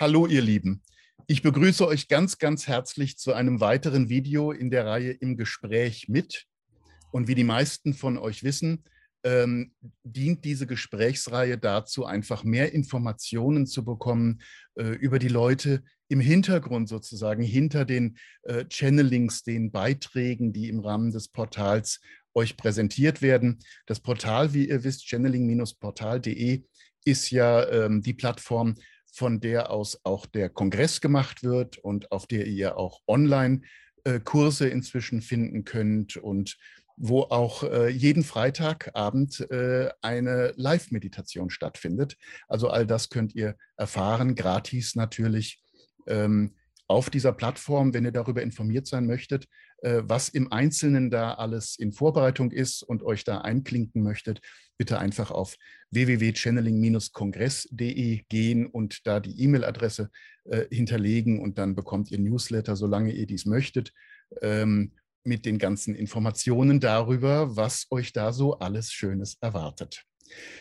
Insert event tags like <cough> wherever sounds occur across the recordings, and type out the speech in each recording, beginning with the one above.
Hallo ihr Lieben. Ich begrüße euch ganz, ganz herzlich zu einem weiteren Video in der Reihe Im Gespräch mit. Und wie die meisten von euch wissen, ähm, dient diese Gesprächsreihe dazu, einfach mehr Informationen zu bekommen äh, über die Leute im Hintergrund sozusagen, hinter den äh, Channelings, den Beiträgen, die im Rahmen des Portals euch präsentiert werden. Das Portal, wie ihr wisst, channeling-portal.de, ist ja ähm, die Plattform, von der aus auch der Kongress gemacht wird und auf der ihr auch Online-Kurse äh, inzwischen finden könnt und wo auch äh, jeden Freitagabend äh, eine Live-Meditation stattfindet. Also all das könnt ihr erfahren, gratis natürlich, ähm, auf dieser Plattform, wenn ihr darüber informiert sein möchtet, was im Einzelnen da alles in Vorbereitung ist und euch da einklinken möchtet, bitte einfach auf www.channeling-kongress.de gehen und da die E-Mail-Adresse äh, hinterlegen und dann bekommt ihr Newsletter, solange ihr dies möchtet, ähm, mit den ganzen Informationen darüber, was euch da so alles Schönes erwartet.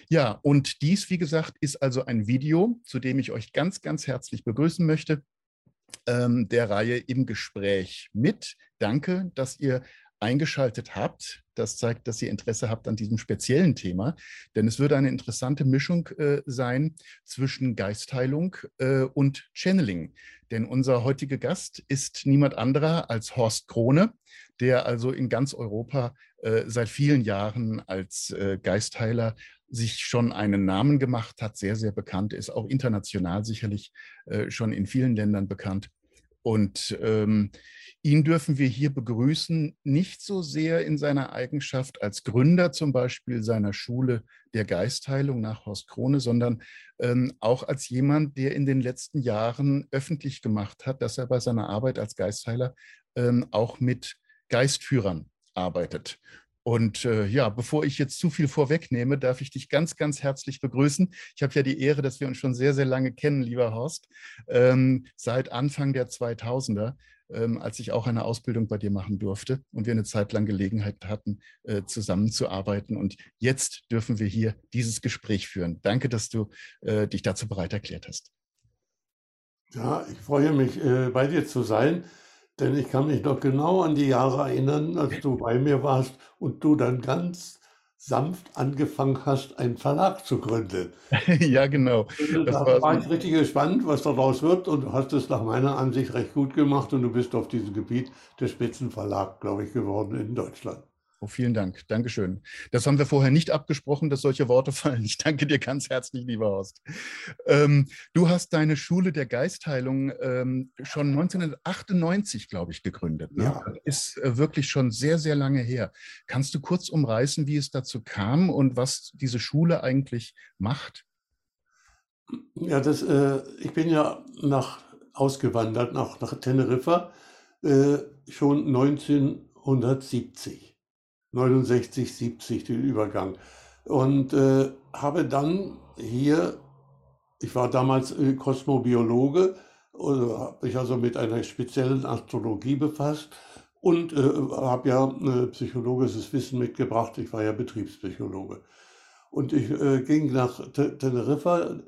Ja, und dies, wie gesagt, ist also ein Video, zu dem ich euch ganz, ganz herzlich begrüßen möchte ähm, der Reihe im Gespräch mit. Danke, dass ihr eingeschaltet habt. Das zeigt, dass ihr Interesse habt an diesem speziellen Thema, denn es würde eine interessante Mischung äh, sein zwischen Geistheilung äh, und Channeling. Denn unser heutiger Gast ist niemand anderer als Horst Krone, der also in ganz Europa äh, seit vielen Jahren als äh, Geistheiler sich schon einen Namen gemacht hat, sehr, sehr bekannt ist, auch international sicherlich äh, schon in vielen Ländern bekannt. Und ähm, ihn dürfen wir hier begrüßen, nicht so sehr in seiner Eigenschaft als Gründer zum Beispiel seiner Schule der Geistheilung nach Horst Krone, sondern ähm, auch als jemand, der in den letzten Jahren öffentlich gemacht hat, dass er bei seiner Arbeit als Geistheiler ähm, auch mit Geistführern arbeitet. Und äh, ja, bevor ich jetzt zu viel vorwegnehme, darf ich dich ganz, ganz herzlich begrüßen. Ich habe ja die Ehre, dass wir uns schon sehr, sehr lange kennen, lieber Horst, ähm, seit Anfang der 2000er, ähm, als ich auch eine Ausbildung bei dir machen durfte und wir eine Zeit lang Gelegenheit hatten, äh, zusammenzuarbeiten. Und jetzt dürfen wir hier dieses Gespräch führen. Danke, dass du äh, dich dazu bereit erklärt hast. Ja, ich freue mich, äh, bei dir zu sein. Denn ich kann mich noch genau an die Jahre erinnern, als du bei mir warst und du dann ganz sanft angefangen hast, einen Verlag zu gründen. <laughs> ja, genau. Das da war, war ich richtig gespannt, was daraus wird und du hast es nach meiner Ansicht recht gut gemacht und du bist auf diesem Gebiet der Spitzenverlag, glaube ich, geworden in Deutschland. Oh, vielen Dank. Dankeschön. Das haben wir vorher nicht abgesprochen, dass solche Worte <laughs> fallen. Ich danke dir ganz herzlich, lieber Horst. Ähm, du hast deine Schule der Geistheilung ähm, schon 1998, glaube ich, gegründet. Ne? Ja. Ist äh, wirklich schon sehr, sehr lange her. Kannst du kurz umreißen, wie es dazu kam und was diese Schule eigentlich macht? Ja, das, äh, ich bin ja nach, ausgewandert nach, nach Teneriffa äh, schon 1970. 69, 70 den Übergang. Und äh, habe dann hier, ich war damals äh, Kosmobiologe, also habe mich also mit einer speziellen Astrologie befasst und äh, habe ja äh, psychologisches Wissen mitgebracht. Ich war ja Betriebspsychologe. Und ich äh, ging nach Teneriffa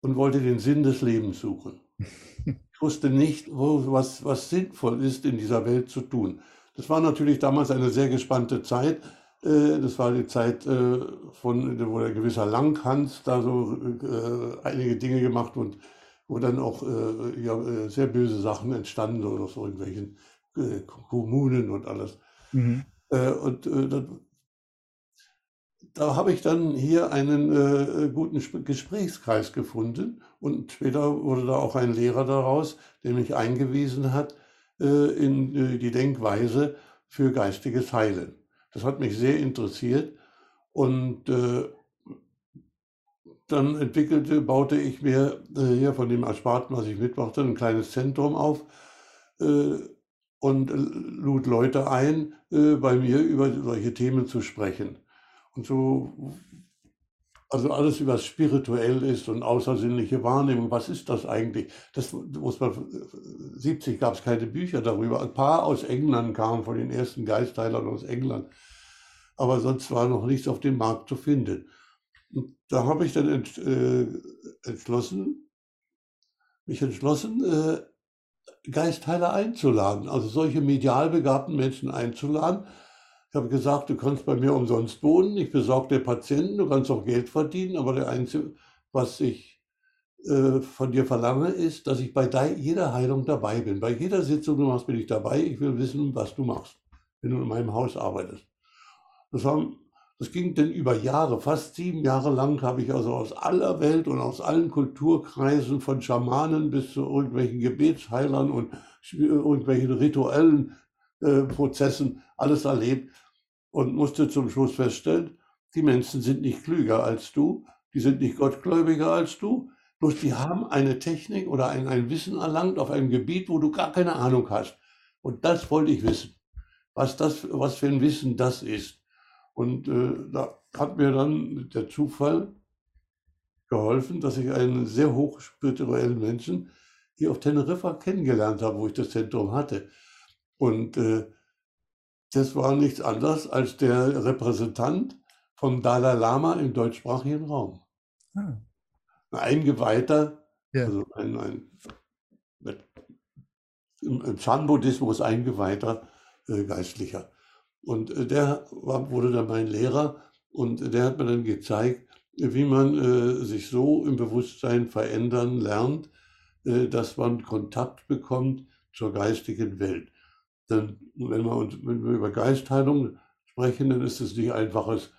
und wollte den Sinn des Lebens suchen. <laughs> Ich wusste nicht, wo, was, was sinnvoll ist, in dieser Welt zu tun. Das war natürlich damals eine sehr gespannte Zeit. Äh, das war die Zeit, äh, von, wo der gewisser Langhans da so äh, einige Dinge gemacht und wo dann auch ja, sehr böse Sachen entstanden sind aus irgendwelchen Kommunen und alles. Mhm. Und dann, da habe ich dann hier einen äh, guten Gesprächskreis gefunden und später wurde da auch ein Lehrer daraus, der mich eingewiesen hat in äh, die Denkweise für geistiges Heilen. Das hat mich sehr interessiert und äh, dann entwickelte, baute ich mir hier von dem Ersparten, was ich mitmachte, ein kleines Zentrum auf und lud Leute ein, bei mir über solche Themen zu sprechen. Und so also alles, was spirituell ist und außersinnliche Wahrnehmung, was ist das eigentlich? Das muss man, 70 gab es keine Bücher darüber. Ein paar aus England kamen, von den ersten Geistheilern aus England. Aber sonst war noch nichts auf dem Markt zu finden. Und da habe ich dann ent, äh, entschlossen, mich entschlossen, äh, Geistheiler einzuladen, also solche medial begabten Menschen einzuladen. Ich habe gesagt, du kannst bei mir umsonst wohnen, ich besorge dir Patienten, du kannst auch Geld verdienen, aber der Einzige, was ich äh, von dir verlange, ist, dass ich bei jeder Heilung dabei bin. Bei jeder Sitzung, du machst, bin ich dabei. Ich will wissen, was du machst, wenn du in meinem Haus arbeitest. Das, haben, das ging dann über Jahre, fast sieben Jahre lang habe ich also aus aller Welt und aus allen Kulturkreisen, von Schamanen bis zu irgendwelchen Gebetsheilern und irgendwelchen rituellen äh, Prozessen alles erlebt und musste zum Schluss feststellen, die Menschen sind nicht klüger als du, die sind nicht gottgläubiger als du, Bloß die haben eine Technik oder ein, ein Wissen erlangt auf einem Gebiet, wo du gar keine Ahnung hast. Und das wollte ich wissen, was, das, was für ein Wissen das ist. Und äh, da hat mir dann der Zufall geholfen, dass ich einen sehr hochspirituellen Menschen hier auf Teneriffa kennengelernt habe, wo ich das Zentrum hatte. Und äh, das war nichts anderes als der Repräsentant vom Dalai Lama im deutschsprachigen Raum. Ah ein Eingeweihter, ja. also ein, ein im, im Chan-Buddhismus eingeweihter äh, Geistlicher. Und äh, der war, wurde dann mein Lehrer und der hat mir dann gezeigt, wie man äh, sich so im Bewusstsein verändern lernt, äh, dass man Kontakt bekommt zur geistigen Welt. Denn wenn wir, uns, wenn wir über Geistheilung sprechen, dann ist es nicht einfaches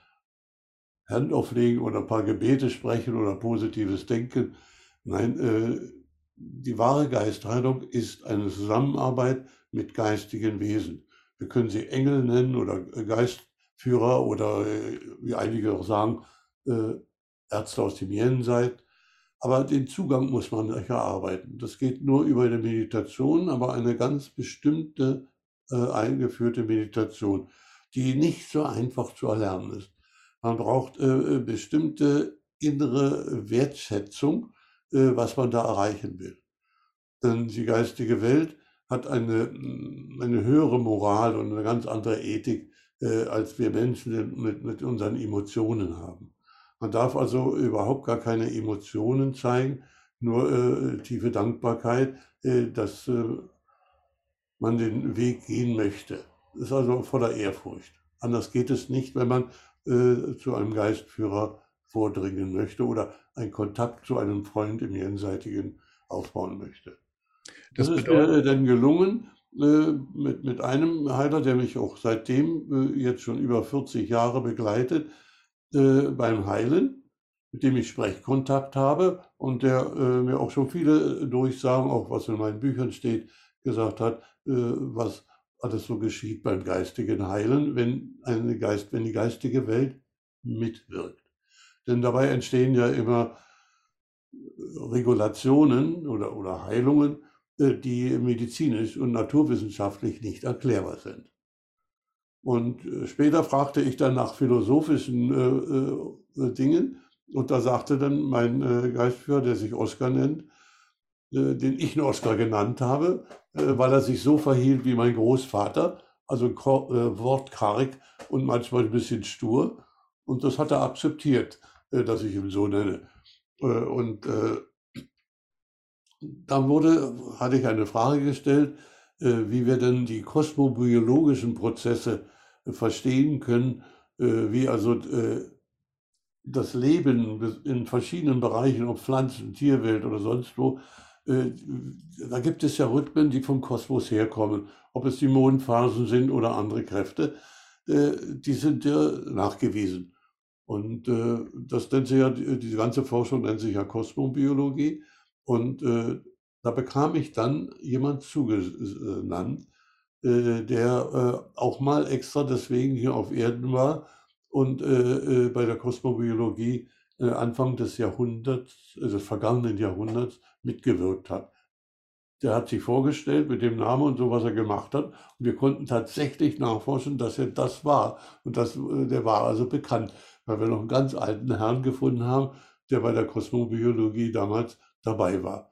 Hand auflegen oder ein paar Gebete sprechen oder positives Denken. Nein, äh, die wahre Geistheilung ist eine Zusammenarbeit mit geistigen Wesen. Wir können sie Engel nennen oder Geistführer oder, äh, wie einige auch sagen, äh, Ärzte aus dem Jenseits. Aber den Zugang muss man erarbeiten. Das geht nur über eine Meditation, aber eine ganz bestimmte äh, eingeführte Meditation, die nicht so einfach zu erlernen ist. Man braucht äh, äh, bestimmte innere Wertschätzung, äh, was man da erreichen will. Denn die geistige Welt hat eine, mm, eine höhere Moral und eine ganz andere Ethik, äh, als wir Menschen mit, mit unseren Emotionen haben. Man darf also überhaupt gar keine Emotionen zeigen, nur äh, tiefe Dankbarkeit, äh, dass man den Weg gehen möchte. Das ist also voller Ehrfurcht. Anders geht es nicht, wenn man äh, zu einem Geistführer vordringen möchte oder einen Kontakt zu einem Freund im Jenseitigen aufbauen möchte. Das, das ist mir dann gelungen äh, mit, mit einem Heiler, der mich auch seitdem äh, jetzt schon über 40 Jahre begleitet äh, beim Heilen, mit dem ich Sprechkontakt habe und der äh, mir auch schon viele Durchsagen, auch was in meinen Büchern steht, gesagt hat, äh, was alles so geschieht beim geistigen Heilen, wenn, eine Geist, wenn die geistige Welt mitwirkt. Denn dabei entstehen ja immer Regulationen oder, oder Heilungen, äh, die medizinisch und naturwissenschaftlich nicht erklärbar sind. Und äh, später fragte ich dann nach philosophischen äh, äh, Dingen und da sagte dann mein äh, Geistführer, der sich Oskar nennt, äh, den ich einen Oscar genannt habe, äh, weil er sich so verhielt wie mein Großvater, also äh, wortkarg und manchmal ein bisschen stur. Und das hat er akzeptiert, dass ich ihn so nenne. Und dann wurde, hatte ich eine Frage gestellt, wie wir denn die kosmobiologischen Prozesse verstehen können, wie also das Leben in verschiedenen Bereichen, ob Pflanzen, Tierwelt oder sonst wo, äh, da gibt es ja Rhythmen, die vom Kosmos herkommen, ob es die Mondphasen sind oder andere Kräfte, äh, die sind ja nachgewiesen. Und äh, das nennt sich ja, die ganze Forschung nennt sich ja Kosmobiologie. Und da bekam ich dann jemand zugenannt, der auch mal extra deswegen hier auf Erden war und bei der Kosmobiologie Anfang des Jahrhunderts, des vergangenen Jahrhunderts, mitgewirkt hat. Der hat sich vorgestellt mit dem Namen und so, was er gemacht hat. Und wir konnten tatsächlich nachforschen, dass er das war. Und das, äh, der war also bekannt, weil wir noch einen ganz alten Herrn gefunden haben, der bei der Kosmobiologie damals dabei war.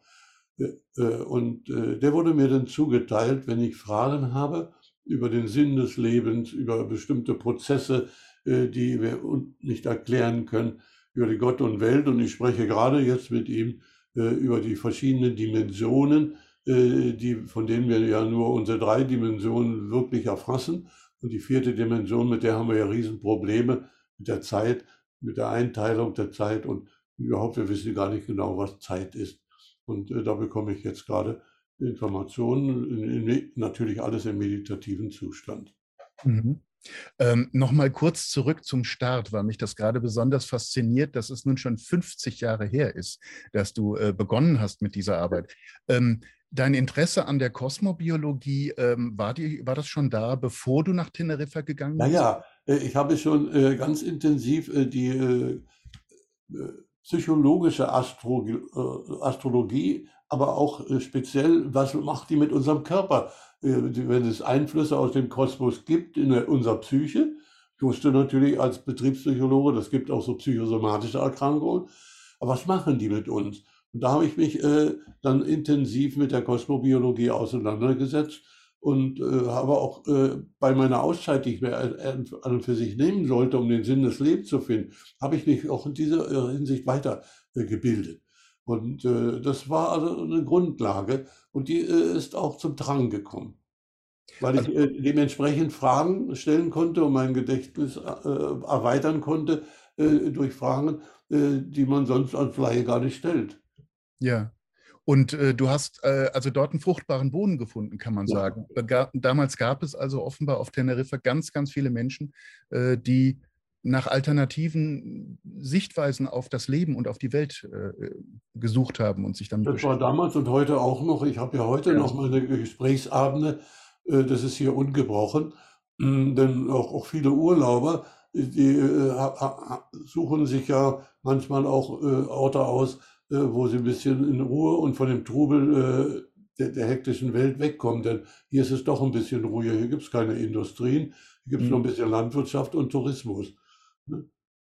Äh, äh, und der wurde mir dann zugeteilt, wenn ich Fragen habe über den Sinn des Lebens, über bestimmte Prozesse, die wir nicht erklären können, über die Gott und Welt. Und ich spreche gerade jetzt mit ihm über die verschiedenen Dimensionen, die, von denen wir ja nur unsere drei Dimensionen wirklich erfassen. Und die vierte Dimension, mit der haben wir ja Riesenprobleme mit der Zeit, mit der Einteilung der Zeit und überhaupt, wir wissen gar nicht genau, was Zeit ist. Und äh, da bekomme ich jetzt gerade Informationen, in, in, natürlich alles im meditativen Zustand. Mhm. Ähm, Nochmal kurz zurück zum Start, weil mich das gerade besonders fasziniert, dass es nun schon 50 Jahre her ist, dass du äh, begonnen hast mit dieser Arbeit. Ähm, dein Interesse an der Kosmobiologie, ähm, war, die, war das schon da, bevor du nach Teneriffa gegangen bist? Ja, ja, äh, ich habe schon äh, ganz intensiv äh, die äh, äh, psychologische Astro Astrologie, aber auch speziell, was macht die mit unserem Körper? wenn es Einflüsse aus dem Kosmos gibt in unserer Psyche. Ich wusste natürlich als Betriebspsychologe, das gibt auch so psychosomatische Erkrankungen. Aber was machen die mit uns? Und da habe ich mich äh, dann intensiv mit der Kosmobiologie auseinandergesetzt und äh, habe auch äh, bei meiner Auszeit, die ich mir an und für sich nehmen sollte, um den Sinn des Lebens zu finden, habe ich mich auch in dieser äh, Hinsicht weitergebildet. Und äh, das war also eine Grundlage und die äh, ist auch zum Drang gekommen. Weil ich also äh, dementsprechend Fragen stellen konnte und mein Gedächtnis äh, erweitern konnte äh, durch Fragen, äh, die man sonst als Laie gar nicht stellt. Ja. Und du hast also dort einen fruchtbaren Boden gefunden, kann man ja. sagen. Damals gab es also offenbar auf Teneriffa ganz, ganz viele Menschen, die nach alternativen Sichtweisen auf das Leben und auf die Welt äh, gesucht haben und sich damit Das war damals und heute auch noch. Ich habe ja heute ja. noch meine Gesprächsabende. Äh, das ist hier ungebrochen. Mm, denn auch, auch viele Urlauber, die äh, suchen sich ja manchmal auch äh, Orte aus, äh, wo sie ein bisschen in Ruhe und von dem Trubel äh, der, der, hektischen Welt wegkommen. Denn hier ist es doch ein bisschen ruhiger. Hier gibt es keine Industrien. Hier gibt es mhm. nur ein bisschen Landwirtschaft und Tourismus. Ne?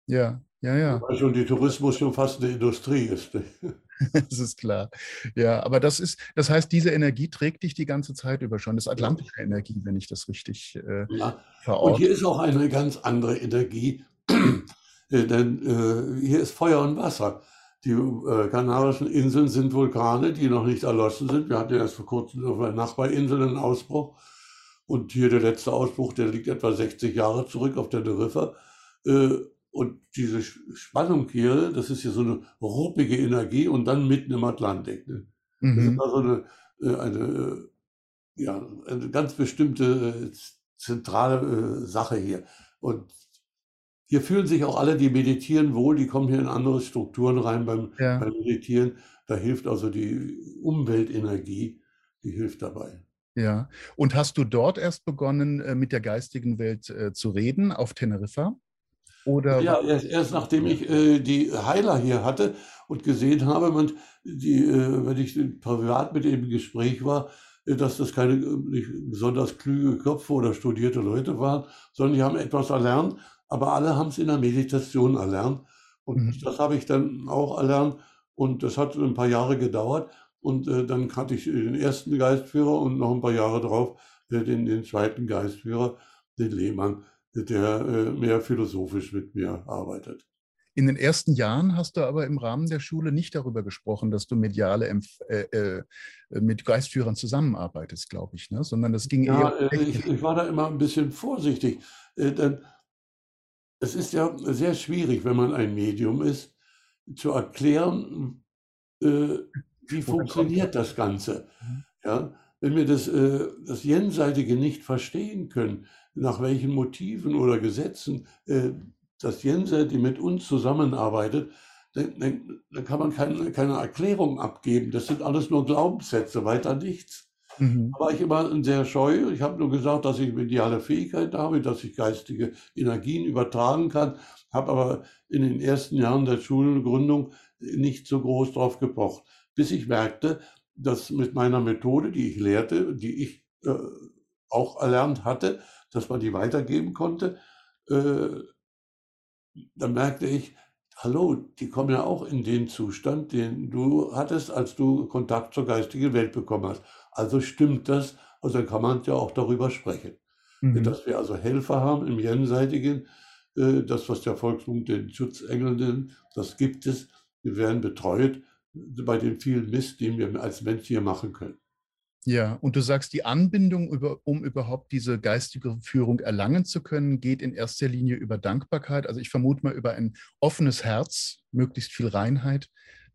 Ja, ja, ja. Weil schon die Tourismus schon fast eine Industrie ist. Ne? <laughs> <laughs> das ist klar. Ja, aber das ist, das heißt, diese Energie trägt dich die ganze Zeit über schon. Das ist atlantische Energie, wenn ich das richtig äh, ja. verorte. Und hier ist auch eine ganz andere Energie, <clears throat> äh, denn äh, hier ist Feuer und Wasser. Die äh, Kanarischen Inseln sind Vulkane, die noch nicht erloschen sind. Wir hatten erst vor kurzem auf einer Nachbarinsel einen Ausbruch. Und hier der letzte Ausbruch, der liegt etwa 60 Jahre zurück auf der Teneriffa. Äh, und diese Spannung hier, das ist hier so eine ruppige Energie und dann mitten im Atlantik. Ne? Mhm. Das ist also eine, äh, eine, äh, ja, eine ganz bestimmte zentrale Sache hier. Und hier fühlen sich auch alle, die meditieren, wohl, die kommen hier in andere Strukturen rein beim, ja. beim Meditieren. Da hilft also die Umweltenergie, die hilft dabei. Ja, und hast du dort erst begonnen, mit der geistigen Welt zu reden, auf Teneriffa? Oder ja, erst, erst nachdem ich äh, die Heiler hier hatte und gesehen habe, man, die, äh, wenn ich privat mit ihm im Gespräch war, äh, dass das keine nicht besonders klüge Köpfe oder studierte Leute waren, sondern die haben etwas erlernt, aber alle haben es in der Meditation erlernt. Und mhm. das habe ich dann auch erlernt und das hat ein paar Jahre gedauert. Und äh, dann hatte ich den ersten Geistführer und noch ein paar Jahre drauf äh, den, den zweiten Geistführer, den Lehmann der äh, mehr philosophisch mit mir arbeitet. In den ersten Jahren hast du aber im Rahmen der Schule nicht darüber gesprochen, dass du mediale äh, äh, mit Geistführern zusammenarbeitest, glaube ich, ne? sondern das ging ja, eher. Äh, ich, ich, war da immer ein bisschen vorsichtig, denn es ist ja sehr schwierig, wenn man ein Medium ist, zu erklären, äh, wie funktioniert das Ganze. Mhm. Ja? Wenn wir das, das Jenseitige nicht verstehen können, nach welchen Motiven oder Gesetzen äh, das Jenseits, die mit uns zusammenarbeitet, dann, dann, dann kann man keine, keine Erklärung abgeben. Das sind alles nur Glaubenssätze, weiter nichts. Mhm. Da war ich immer sehr scheu. Ich habe nur gesagt, dass ich mediale Fähigkeit habe, dass ich geistige Energien übertragen kann, habe aber in den ersten Jahren der Schulgründung nicht so groß drauf gepocht, bis ich merkte, dass mit meiner Methode, die ich lehrte, die ich äh, auch erlernt hatte, dass man die weitergeben konnte, äh, dann merkte ich, hallo, die kommen ja auch in den Zustand, den du hattest, als du Kontakt zur geistigen Welt bekommen hast. Also stimmt das, also dann kann man ja auch darüber sprechen. Mhm. Dass wir also Helfer haben im Jenseitigen, äh, das, was der Volksmund den Schutzengel nennt, das gibt es. Wir werden betreut bei den vielen Mist, den wir als Mensch hier machen können. Ja, und du sagst, die Anbindung, über, um überhaupt diese geistige Führung erlangen zu können, geht in erster Linie über Dankbarkeit. Also ich vermute mal über ein offenes Herz, möglichst viel Reinheit.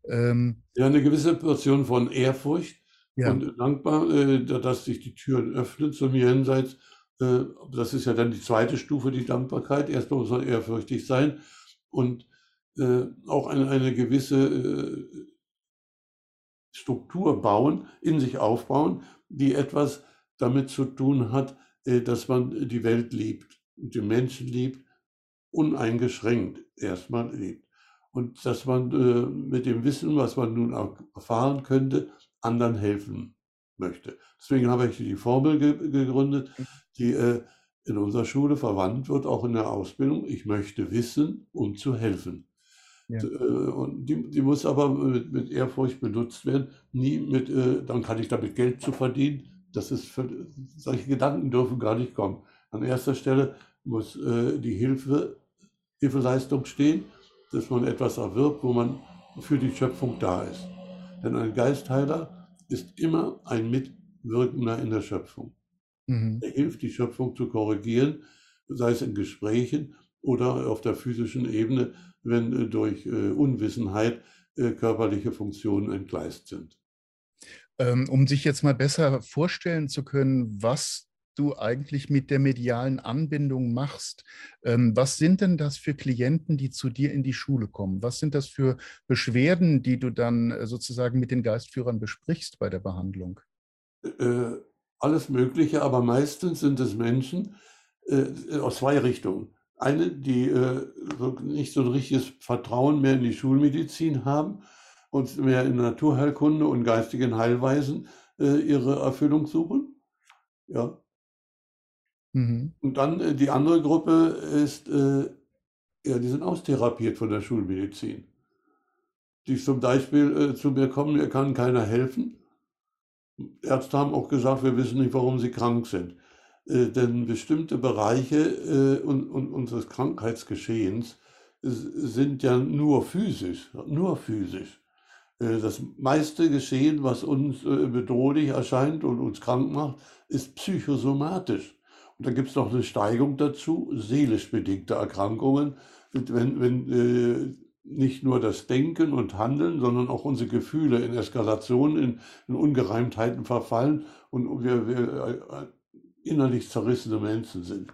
Ähm, ja, eine gewisse Portion von Ehrfurcht ja. und dankbar, äh, dass sich die Türen öffnen zum Jenseits. Äh, das ist ja dann die zweite Stufe, die Dankbarkeit. Erstmal muss man ehrfürchtig sein und äh, auch eine, eine gewisse äh, Struktur bauen, in sich aufbauen, die etwas damit zu tun hat, äh, dass man die Welt liebt den Menschen liebt, uneingeschränkt erstmal liebt. Und dass man äh, mit dem Wissen, was man nun auch erfahren könnte, anderen helfen möchte. Deswegen habe ich die Formel gegründet, die äh, in unserer Schule verwandt wird, auch in der Ausbildung. Ich möchte wissen, um zu helfen. Ja. Äh, und die, die, muss aber mit, mit, Ehrfurcht benutzt werden, nie mit, äh, dann kann ich damit Geld zu verdienen. Das ist für, solche Gedanken dürfen gar nicht kommen. An erster Stelle muss äh, die Hilfe, Hilfeleistung stehen, dass man etwas erwirbt, wo man für die Schöpfung da ist. Denn ein Geistheiler ist immer ein Mitwirkender in der Schöpfung. Mhm. Er hilft, die Schöpfung zu korrigieren, sei es in Gesprächen oder auf der physischen Ebene, wenn äh, durch äh, Unwissenheit äh, körperliche Funktionen entgleist sind. Ähm, um sich jetzt mal besser vorstellen zu können, was du eigentlich mit der medialen Anbindung machst. Ähm, was sind denn das für Klienten, die zu dir in die Schule kommen? Was sind das für Beschwerden, die du dann sozusagen mit den Geistführern besprichst bei der Behandlung? Alles Mögliche, aber meistens sind es Menschen aus zwei Richtungen. Eine, die äh, nicht so ein richtiges Vertrauen mehr in die Schulmedizin haben und mehr in Naturheilkunde und geistigen Heilweisen äh, ihre Erfüllung suchen. Ja. Mhm. Und dann äh, die andere Gruppe ist, äh, ja, die sind austherapiert von der Schulmedizin. Die zum Beispiel äh, zu mir kommen, mir kann keiner helfen. Ärzte haben auch gesagt, wir wissen nicht, warum sie krank sind. Äh, denn bestimmte Bereiche äh, un, un, unseres Krankheitsgeschehens sind ja nur physisch, nur physisch. Äh, das meiste Geschehen, was uns äh, bedrohlich erscheint und uns krank macht, ist psychosomatisch. Und da gibt es noch eine Steigung dazu, seelisch bedingte Erkrankungen. Wenn, wenn äh, nicht nur das Denken und Handeln, sondern auch unsere Gefühle in Eskalation, in, in Ungereimtheiten verfallen und wir, wir innerlich zerrissene Menschen sind.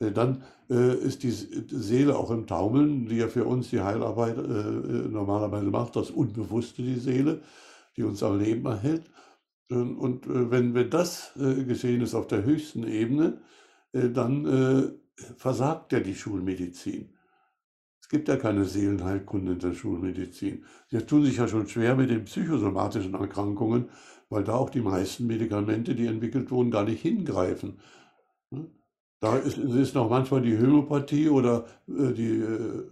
Äh, dann äh, ist die Seele auch im Taumeln, die ja für uns die Heilarbeit äh, normalerweise macht, das Unbewusste, die Seele, die uns am Leben erhält. Und wenn, wenn das geschehen ist auf der höchsten Ebene, dann versagt ja die Schulmedizin. Es gibt ja keine Seelenheilkunde in der Schulmedizin. Sie tun sich ja schon schwer mit den psychosomatischen Erkrankungen, weil da auch die meisten Medikamente, die entwickelt wurden, gar nicht hingreifen. Ne? Da ist, ist noch manchmal die Homöopathie oder äh, die äh,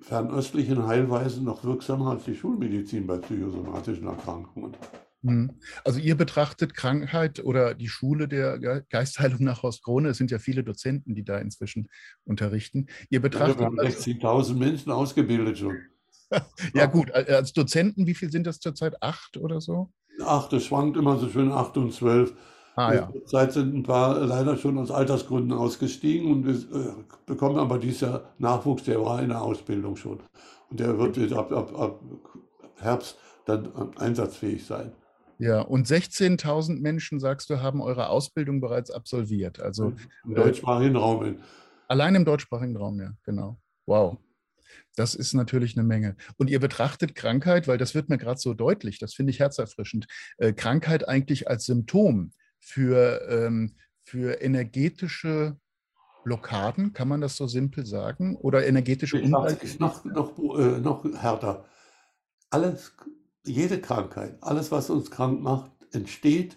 fernöstlichen Heilweisen noch wirksamer als die Schulmedizin bei psychosomatischen Erkrankungen. Hm. Also ihr betrachtet Krankheit oder die Schule der Geistheilung nach Horst Krone, es sind ja viele Dozenten, die da inzwischen unterrichten. Ihr betrachtet ja, wir haben 60.000 Menschen ausgebildet schon. <laughs> ja gut, als Dozenten, wie viel sind das zurzeit? Acht oder so? Ach, das schwankt immer so schön 8 und 12. Ah, ja. Zurzeit sind ein paar leider schon aus Altersgründen ausgestiegen und wir äh, bekommen aber dieses Jahr Nachwuchs, der war in der Ausbildung schon. Und der wird ab, ab, ab Herbst dann einsatzfähig sein. Ja, und 16.000 Menschen, sagst du, haben eure Ausbildung bereits absolviert. Also im deutschsprachigen Raum. Allein im deutschsprachigen Raum, ja, genau. Wow. Das ist natürlich eine Menge. Und ihr betrachtet Krankheit, weil das wird mir gerade so deutlich, das finde ich herzerfrischend, äh, Krankheit eigentlich als Symptom für, ähm, für energetische Blockaden, kann man das so simpel sagen? Oder energetische Ungleichgewichte? Noch, noch, äh, noch härter. Alles, jede Krankheit, alles, was uns krank macht, entsteht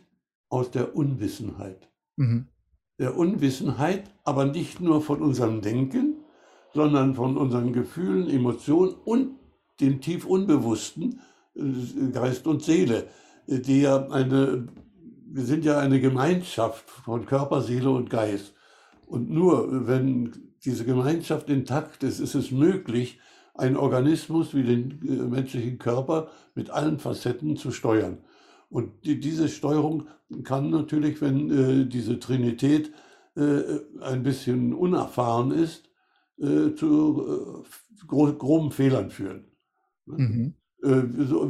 aus der Unwissenheit. Mhm. Der Unwissenheit, aber nicht nur von unserem Denken, sondern von unseren Gefühlen, Emotionen und dem tief Unbewussten, äh, Geist und Seele, die ja eine, wir sind ja eine Gemeinschaft von Körper, Seele und Geist. Und nur wenn diese Gemeinschaft intakt ist, ist es möglich, einen Organismus wie den äh, menschlichen Körper mit allen Facetten zu steuern. Und die, diese Steuerung kann natürlich, wenn äh, diese Trinität äh, ein bisschen unerfahren ist, äh, zu äh, gro groben Fehlern führen. Ne? Mhm. Äh, so,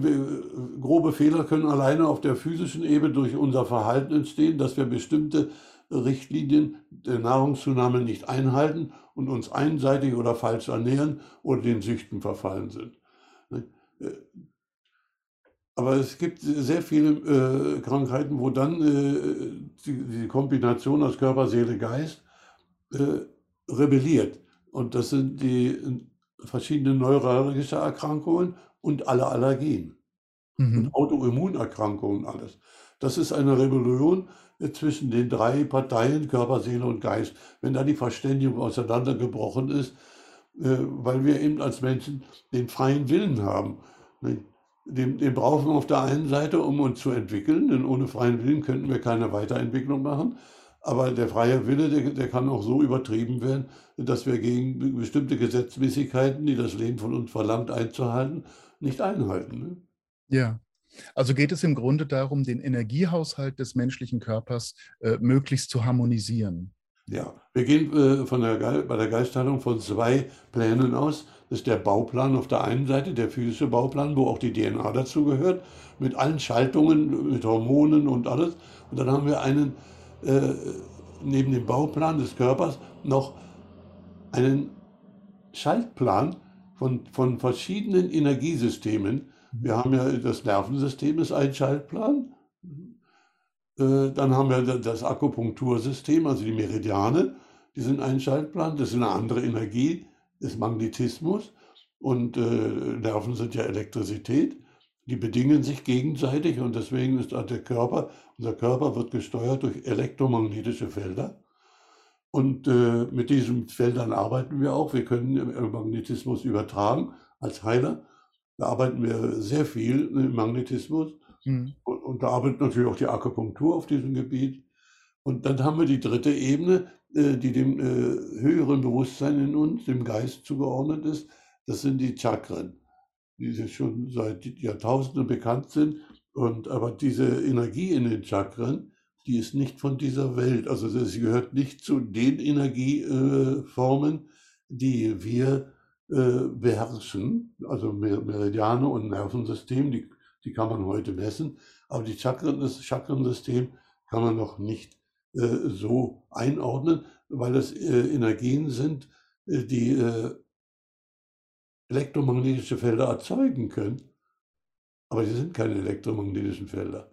grobe Fehler können alleine auf der physischen Ebene durch unser Verhalten entstehen, dass wir bestimmte Richtlinien der Nahrungszunahme nicht einhalten und uns einseitig oder falsch ernähren oder den Süchten verfallen sind. Ne? Äh, aber es gibt sehr viele äh, Krankheiten, wo dann äh, die, die, Kombination aus Körper, Seele, Geist äh, rebelliert. Und das sind die äh, verschiedenen neurologische Erkrankungen und alle Allergien mhm. und Autoimmunerkrankungen alles. Das ist eine Rebellion äh, zwischen den drei Parteien, Körper, Seele und Geist. Wenn da die Verständigung auseinandergebrochen ist, äh, weil wir eben als Menschen den freien Willen haben. Den, den brauchen wir auf der einen Seite, um uns zu entwickeln, denn ohne freien Willen könnten wir keine Weiterentwicklung machen. Aber der freie Wille, der, der, kann auch so übertrieben werden, dass wir gegen bestimmte Gesetzmäßigkeiten, die das Leben von uns verlangt einzuhalten, nicht einhalten. Ne? Ja. Also geht es im Grunde darum, den Energiehaushalt des menschlichen Körpers äh, möglichst zu harmonisieren. Ja, wir gehen äh, von der bei der Geistheilung von zwei Plänen aus. Das ist der Bauplan auf der einen Seite, der physische Bauplan, wo auch die DNA dazugehört, mit allen Schaltungen, mit Hormonen und alles. Und dann haben wir einen, äh, neben dem Bauplan des Körpers, noch einen Schaltplan von, von verschiedenen Energiesystemen. Wir haben ja das Nervensystem ist ein Schaltplan. Äh, dann haben wir das Akupunktursystem, also die Meridiane, die sind ein Schaltplan. Das ist eine andere Energie des Magnetismus. Und äh, Nerven sind ja Elektrizität. Die bedingen sich gegenseitig und deswegen ist der Körper, unser Körper wird gesteuert durch elektromagnetische Felder. Und äh, mit diesen Feldern arbeiten wir auch. Wir können Magnetismus übertragen als Heiler. Da arbeiten wir sehr viel im Magnetismus. Mhm. Und, und, da arbeitet natürlich auch die Akupunktur auf diesem Gebiet. Und dann haben wir die dritte Ebene, äh, die dem äh, höheren Bewusstsein in uns, dem Geist zugeordnet ist. Das sind die Chakren, die schon seit Jahrtausenden bekannt sind. Und aber diese Energie in den Chakren, die ist nicht von dieser Welt. Also sie gehört nicht zu den Energieformen, die wir äh, beherrschen, also Meridiane und Nervensystem, die, die kann man heute messen, aber die Chakren, das Chakrensystem kann man noch nicht äh, so einordnen, weil das äh, Energien sind, die elektromagnetische Felder erzeugen können, aber sie sind keine elektromagnetischen Felder.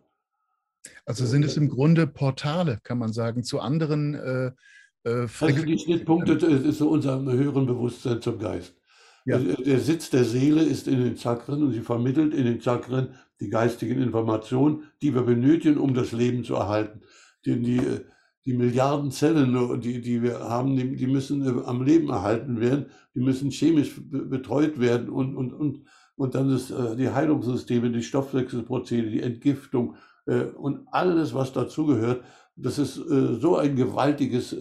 Also sind es im Grunde Portale, kann man sagen, zu anderen äh, äh, Also die Schnittpunkte ist so unser höheren Bewusstsein zum Geist. Ja. Der Sitz der Seele ist in den Chakren und sie vermittelt in den Chakren die geistigen Informationen, die wir benötigen, um das Leben zu erhalten. Denn die, die Milliarden Zellen, die, die wir haben, die, die müssen äh, am Leben erhalten werden, die müssen chemisch betreut werden und, und, und, und dann ist äh, die Heilungssysteme, die Stoffwechselprozesse, die Entgiftung äh, und alles, was dazugehört. Das ist so ein gewaltiges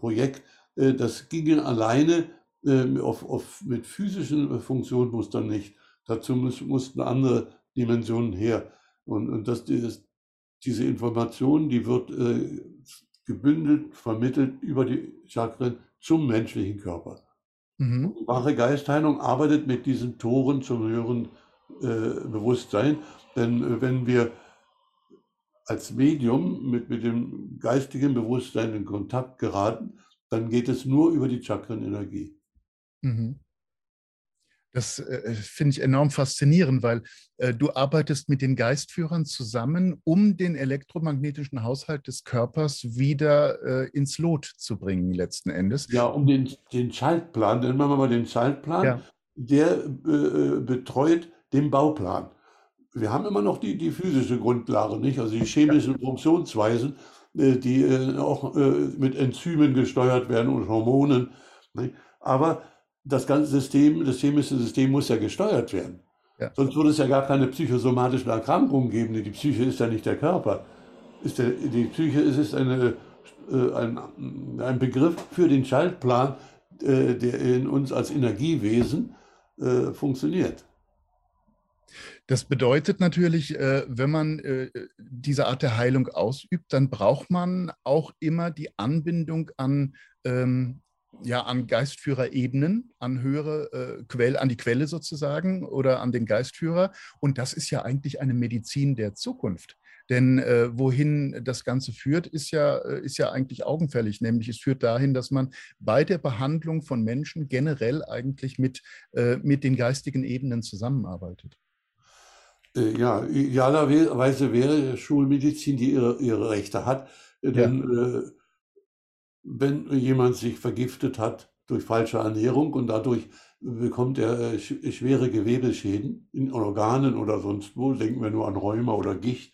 Projekt, das ginge alleine äh, auf, auf, mit physischen Funktionsmustern nicht. Dazu muss, mussten andere Dimensionen her. Und, und das, das, diese Information, die wird äh, gebündelt, vermittelt über die Chakren zum menschlichen Körper. Mhm. Wahre Geistheilung arbeitet mit diesen Toren zum höheren äh, Bewusstsein. Denn äh, wenn wir als Medium mit, mit dem geistigen Bewusstsein in Kontakt geraten, dann geht es nur über die Chakrenenergie. Mhm. Das äh, finde ich enorm faszinierend, weil äh, du arbeitest mit den Geistführern zusammen, um den elektromagnetischen Haushalt des Körpers wieder äh, ins Lot zu bringen, letzten Endes. Ja, um den, den Schaltplan, nennen wir mal den Schaltplan, ja. der äh, betreut den Bauplan. Wir haben immer noch die, die physische Grundlage, nicht? Also die chemischen ja. Funktionsweisen, äh, die äh, auch mit Enzymen gesteuert werden und Hormonen. Nicht? Aber das ganze System, das chemische System muss ja gesteuert werden. Ja. Sonst würde es ja gar keine psychosomatischen Erkrankungen geben. Die Psyche ist ja nicht der Körper. Ist der, die Psyche ist, ist eine, äh, ein, ein Begriff für den Schaltplan, äh, der in uns als Energiewesen äh, funktioniert. Das bedeutet natürlich, äh, wenn man äh, diese Art der Heilung ausübt, dann braucht man auch immer die Anbindung an, ähm, ja, an Geistführerebenen, an höhere äh, Quelle, an die Quelle sozusagen oder an den Geistführer. Und das ist ja eigentlich eine Medizin der Zukunft. Denn äh, wohin das Ganze führt, ist ja, äh, ist ja eigentlich augenfällig. Nämlich es führt dahin, dass man bei der Behandlung von Menschen generell eigentlich mit, äh, mit den geistigen Ebenen zusammenarbeitet. Äh, ja, idealerweise wäre Schulmedizin, die ihre, ihre Rechte hat. Denn ja. äh, wenn jemand sich vergiftet hat durch falsche Ernährung und dadurch bekommt er äh, schwere Gewebeschäden in Organen oder sonst wo, denken wir nur an Rheuma oder Gicht,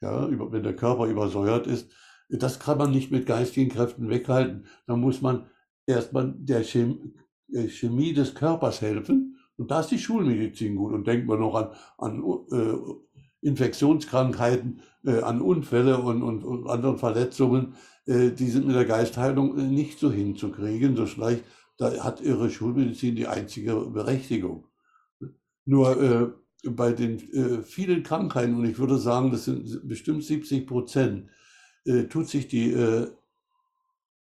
ja, wenn der Körper übersäuert ist, das kann man nicht mit geistigen Kräften weghalten. Da muss man erstmal der Chemie des Körpers helfen. Und da ist die Schulmedizin gut. Und denkt man noch an, an äh, Infektionskrankheiten, äh, an Unfälle und, und, und anderen Verletzungen. Äh, die sind mit der Geistheilung äh, nicht so hinzukriegen, so schlecht. Da hat ihre Schulmedizin die einzige Berechtigung. Nur äh, bei den äh, vielen Krankheiten, und ich würde sagen, das sind bestimmt 70 Prozent, äh, tut sich die äh,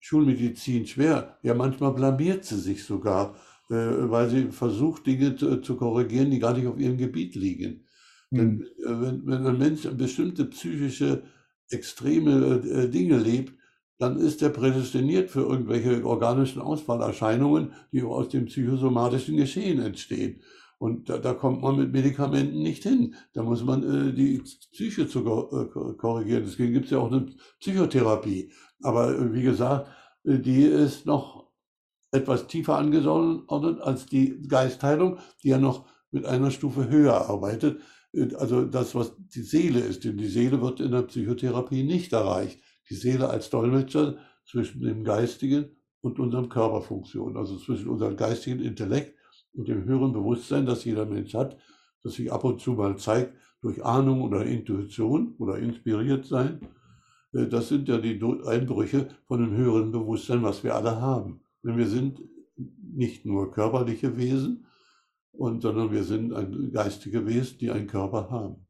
Schulmedizin schwer. Ja, manchmal blamiert sie sich sogar, weil sie versucht, Dinge zu, zu, korrigieren, die gar nicht auf ihrem Gebiet liegen. Mhm. Wenn, wenn, ein Mensch bestimmte psychische, extreme Dinge lebt, dann ist er prädestiniert für irgendwelche organischen Ausfallerscheinungen, die aus dem psychosomatischen Geschehen entstehen. Und da, da, kommt man mit Medikamenten nicht hin. Da muss man äh, die Psyche zu äh, korrigieren. Deswegen gibt es ja auch eine Psychotherapie. Aber äh, wie gesagt, äh, die ist noch etwas tiefer angeordnet als die Geistheilung, die ja noch mit einer Stufe höher arbeitet. Äh, also das, was die Seele ist. Denn die Seele wird in der Psychotherapie nicht erreicht. Die Seele als Dolmetscher zwischen dem geistigen und unserem Körperfunktion, also zwischen unserem geistigen Intellekt und dem höheren Bewusstsein, das jeder Mensch hat, das sich ab und zu mal zeigt durch Ahnung oder Intuition oder inspiriert sein. Äh, das sind ja die Einbrüche von dem höheren Bewusstsein, was wir alle haben. Denn wir sind nicht nur körperliche Wesen, sondern wir sind ein geistige Wesen, die einen Körper haben.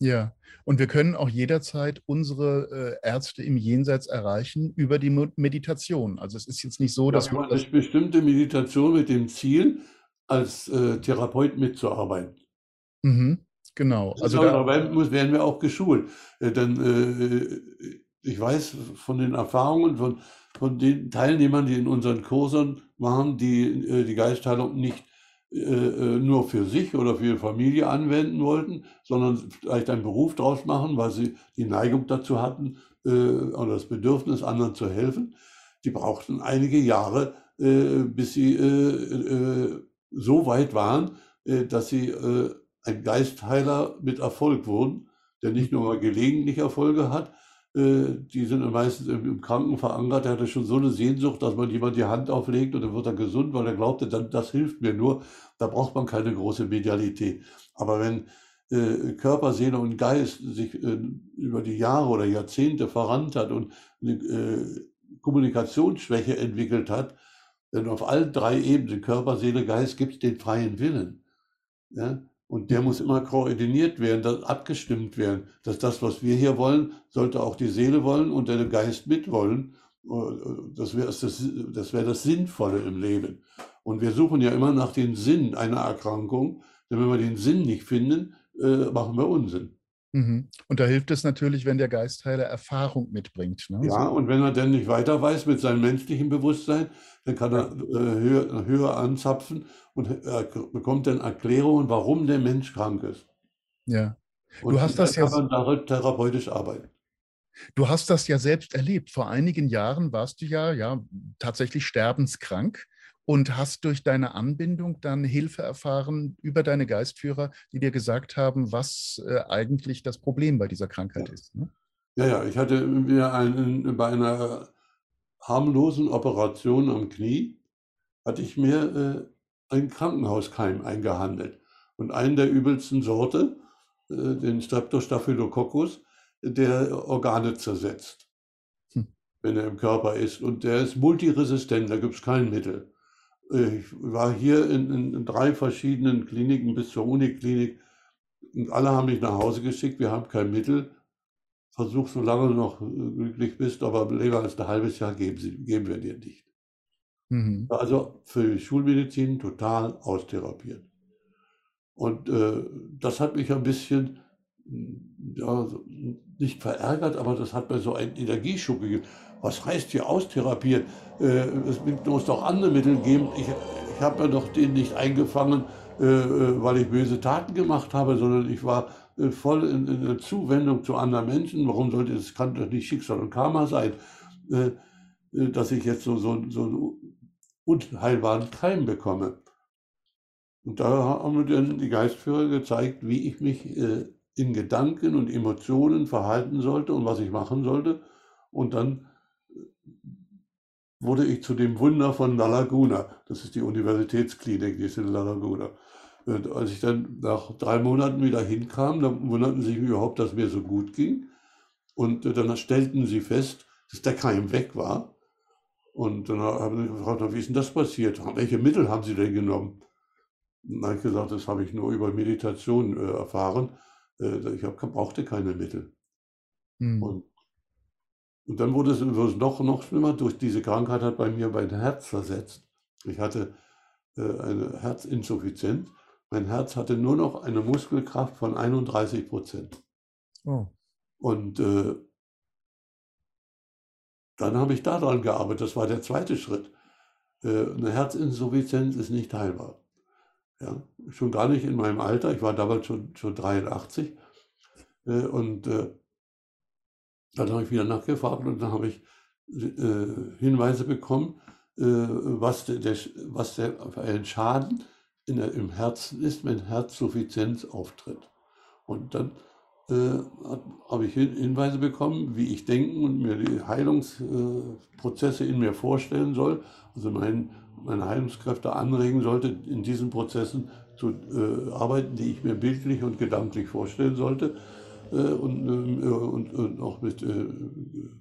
Ja, und wir können auch jederzeit unsere äh, Ärzte im Jenseits erreichen über die Meditation. Also es ist jetzt nicht so, dass ja, man eine bestimmte Meditation mit dem Ziel, als äh, Therapeut mitzuarbeiten. Mhm, genau. Also da muss, werden wir auch geschult. Äh, denn äh, ich weiß von den Erfahrungen von, von den Teilnehmern, die in unseren Kursen waren, die äh, die Geistheilung nicht äh, äh, nur für sich oder für ihre Familie anwenden wollten, sondern vielleicht einen Beruf daraus machen, weil sie die Neigung dazu hatten oder das Bedürfnis, anderen zu helfen. Die brauchten einige Jahre, bis sie so weit waren, äh, dass sie äh, ein Geistheiler mit Erfolg wurden, der nicht nur mal gelegentlich Erfolge hat, äh, die sind meistens im Kranken verankert, der hatte schon so eine Sehnsucht, dass man jemand die Hand auflegt und dann wird er gesund, weil er glaubte, dann, das hilft mir nur. Da braucht man keine große Medialität. Aber wenn Körper, Seele und Geist sich über die Jahre oder Jahrzehnte verrannt hat und eine Kommunikationsschwäche entwickelt hat, denn auf allen drei Ebenen, Körper, Seele, Geist, gibt es den freien Willen. Ja? Und der muss immer koordiniert werden, abgestimmt werden. Dass das, was wir hier wollen, sollte auch die Seele wollen und der Geist mitwollen. Das wäre das, das, wär das Sinnvolle im Leben. Und wir suchen ja immer nach dem Sinn einer Erkrankung. Denn wenn wir den Sinn nicht finden, äh, machen wir Unsinn. Mhm. Und da hilft es natürlich, wenn der Geistheiler Erfahrung mitbringt. Ne? Ja, so. und wenn er dann nicht weiter weiß mit seinem menschlichen Bewusstsein, dann kann er äh, höher, höher, anzapfen und er bekommt dann Erklärungen, warum der Mensch krank ist. Ja. Und du hast das ja. Kann man therapeutisch arbeiten. Du hast das ja selbst erlebt. Vor einigen Jahren warst du ja, ja tatsächlich sterbenskrank und hast durch deine Anbindung dann Hilfe erfahren über deine Geistführer, die dir gesagt haben, was äh, eigentlich das Problem bei dieser Krankheit ja. ist. Ne? Ja, ja, ich hatte mir einen, bei einer harmlosen Operation am Knie, hatte ich mir äh, einen Krankenhauskeim eingehandelt. Und einen der übelsten Sorte, äh, den Streptostaphylococcus, der Organe zersetzt, hm. wenn er im Körper ist. Und der ist multiresistent, da gibt es kein Mittel. Ich war hier in, in, in drei verschiedenen Kliniken bis zur Uniklinik und alle haben mich nach Hause geschickt. Wir haben kein Mittel. Versuch, solange du noch glücklich bist, aber länger als ein halbes Jahr geben, sie, geben wir dir nicht. Mhm. Also für Schulmedizin total austherapiert. Und äh, das hat mich ein bisschen ja, nicht verärgert, aber das hat mir so einen Energieschub gegeben. Was heißt hier austherapieren? Äh, es muss doch andere Mittel geben. Ich, ich habe mir doch den nicht eingefangen, äh, äh, weil ich böse Taten gemacht habe, sondern ich war äh, voll in, in der Zuwendung zu anderen Menschen. Warum sollte es, kann doch nicht Schicksal und Karma sein, äh, äh, dass ich jetzt so, so, so einen unheilbaren Keim bekomme. Und da haben mir dann die Geistführer gezeigt, wie ich mich in Gedanken und Emotionen verhalten sollte und was ich machen sollte. Und dann wurde ich zu dem Wunder von La Laguna. Das ist die Universitätsklinik, die ist in La Laguna. Und als ich dann nach drei Monaten wieder hinkam, dann wunderten sie sich überhaupt, dass mir so gut ging. Und dann stellten sie fest, dass der Keim weg war. Und dann haben sie gefragt, wie ist denn das passiert? Welche Mittel haben Sie denn genommen? Und dann habe ich gesagt, das habe ich nur über Meditation äh, erfahren. Äh, ich hab, brauchte keine Mittel. Hm. Und, und dann wurde es, noch, noch schlimmer. Durch diese Krankheit hat bei mir mein Herz versetzt. Ich hatte äh, eine Herzinsuffizienz. Mein Herz hatte nur noch eine Muskelkraft von 31 Prozent. Oh. Und äh, dann habe ich daran gearbeitet. Das war der zweite Schritt. Äh, eine Herzinsuffizienz ist nicht heilbar. Ja, schon gar nicht in meinem Alter. Ich war damals schon, schon 83. Äh, und äh, dann habe ich wieder nachgefragt und dann habe ich äh, Hinweise bekommen, äh, was, der, der, was der für einen Schaden der, im Herzen ist, wenn Herzsuffizienz auftritt. Und dann äh, habe ich Hinweise bekommen, wie ich denken und mir die Heilungsprozesse in mir vorstellen soll. Also mein, meine Heilungskräfte anregen sollte, in diesen Prozessen zu äh, arbeiten, die ich mir bildlich und gedanklich vorstellen sollte. Äh, und, äh, und, und, auch mit äh,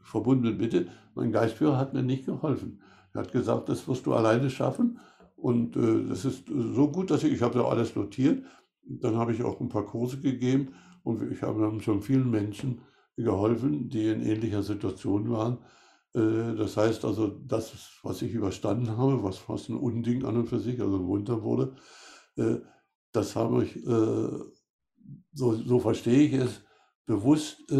verbundenen Bitte. Mein Geistführer hat mir nicht geholfen. Er hat gesagt, das wirst du alleine schaffen. Und äh, das ist so gut, dass ich, ich habe da alles notiert. Dann habe ich auch ein paar Kurse gegeben und ich habe schon vielen Menschen geholfen, die in ähnlicher Situation waren. Äh, das heißt also, das, was ich überstanden habe, was fast ein Unding an und für sich, also ein Wunder wurde, äh, das habe ich, äh, so, so verstehe ich es, bewusst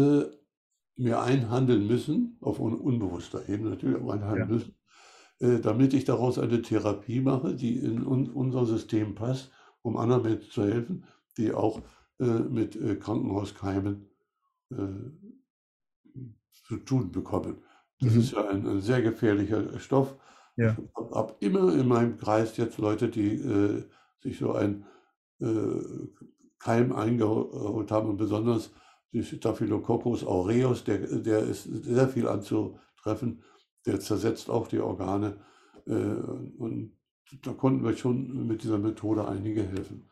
mir einhandeln müssen, auf unbewusster Ebene natürlich, aber einhandeln ja. müssen, damit ich daraus eine Therapie mache, die in unser System passt, um anderen Menschen zu helfen, die auch äh, mit äh, Krankenhauskeimen zu tun bekommen. Das mhm. ist ja ein, ein, sehr gefährlicher Stoff. Ja. Ich habe hab immer in meinem Kreis jetzt Leute, die äh, sich so ein äh, Keim eingeholt haben und besonders die Staphylococcus aureus, der, der ist sehr viel anzutreffen der zersetzt auch die Organe. Äh, und da konnten wir schon mit dieser Methode einige helfen.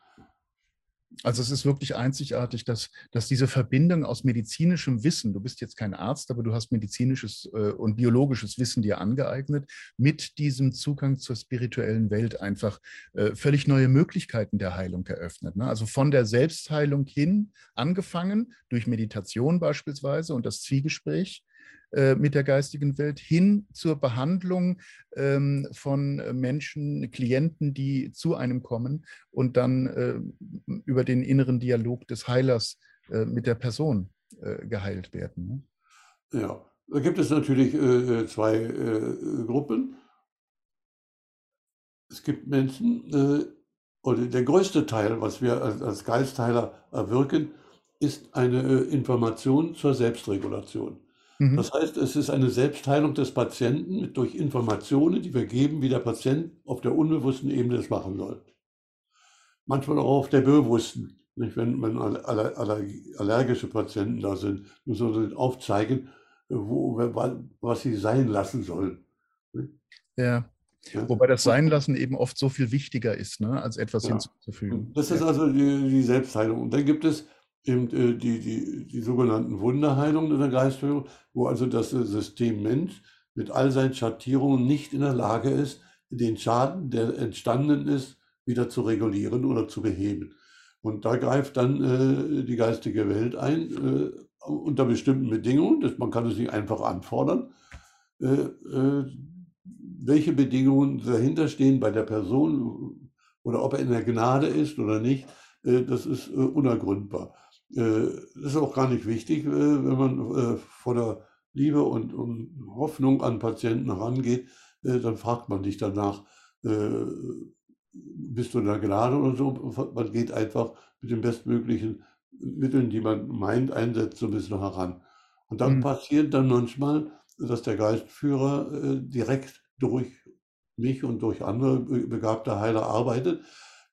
Also es ist wirklich einzigartig, dass, dass diese Verbindung aus medizinischem Wissen, du bist jetzt kein Arzt, aber du hast medizinisches äh, und biologisches Wissen dir angeeignet, mit diesem Zugang zur spirituellen Welt einfach äh, völlig neue Möglichkeiten der Heilung eröffnet. Ne? Also von der Selbstheilung hin angefangen, durch Meditation beispielsweise und das Zwiegespräch, mit der geistigen Welt hin zur Behandlung ähm, von Menschen, Klienten, die zu einem kommen und dann äh, über den inneren Dialog des Heilers äh, mit der Person äh, geheilt werden. Ne? Ja, da gibt es natürlich äh, äh, zwei Gruppen. Es gibt Menschen, oder der größte Teil, was wir als, als Geistheiler erwirken, ist eine Information zur Selbstregulation. Mhm. Das heißt, es ist eine Selbstheilung des Patienten durch Informationen, die wir geben, wie der Patient auf der unbewussten Ebene es machen soll. Manchmal auch auf der bewussten. Nicht? Wenn, wenn allergische Patienten da sind, müssen wir aufzeigen, wo, was sie sein lassen sollen. Ja. Ja. Wobei das Seinlassen eben oft so viel wichtiger ist, ne, als etwas ja. hinzuzufügen. Das ist also die, die, Selbstheilung. Und dann gibt es eben äh, die, die, die sogenannten Wunderheilungen in der Geistführung, wo also das System Mensch mit all seinen Schattierungen nicht in der Lage ist, den Schaden, der entstanden ist, wieder zu regulieren oder zu beheben. Und da greift dann äh, die geistige Welt ein, äh, unter bestimmten Bedingungen. Das, man kann es nicht einfach anfordern. Äh, äh, welche Bedingungen dahinter stehen bei der Person oder ob er in der Gnade ist oder nicht, äh, das ist äh, unergründbar. Das ist auch gar nicht wichtig, wenn man vor der Liebe und, und Hoffnung an Patienten herangeht, dann fragt man dich danach, bist du in der Gnade oder so. Man geht einfach mit den bestmöglichen Mitteln, die man meint, einsetzt, so ein bisschen heran. Und dann mhm. passiert dann manchmal, dass der Geistführer äh, direkt durch mich und durch andere begabte Heiler arbeitet.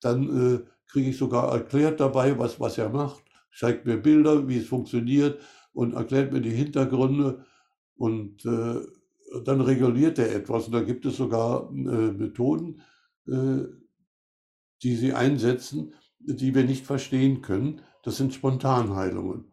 Dann äh, kriege ich sogar erklärt dabei, was, was er macht, zeigt mir Bilder, wie es funktioniert und erklärt mir die Hintergründe. Und äh, dann reguliert er etwas. Und da gibt es sogar äh, Methoden, äh, die sie einsetzen, die wir nicht verstehen können. Das sind Spontanheilungen.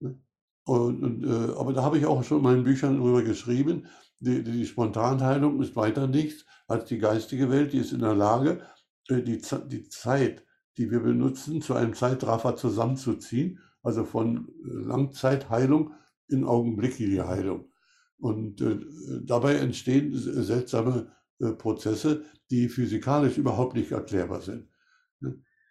Ne? Und, und, äh, aber da habe ich auch schon in meinen Büchern darüber geschrieben. Die, die, Spontanheilung ist weiter nichts als die geistige Welt, die ist in der Lage, äh, die, die Zeit, die wir benutzen, zu einem Zeitraffer zusammenzuziehen, also von äh, Langzeitheilung in augenblickliche Heilung. Und äh, dabei entstehen seltsame äh, Prozesse, die physikalisch überhaupt nicht erklärbar sind.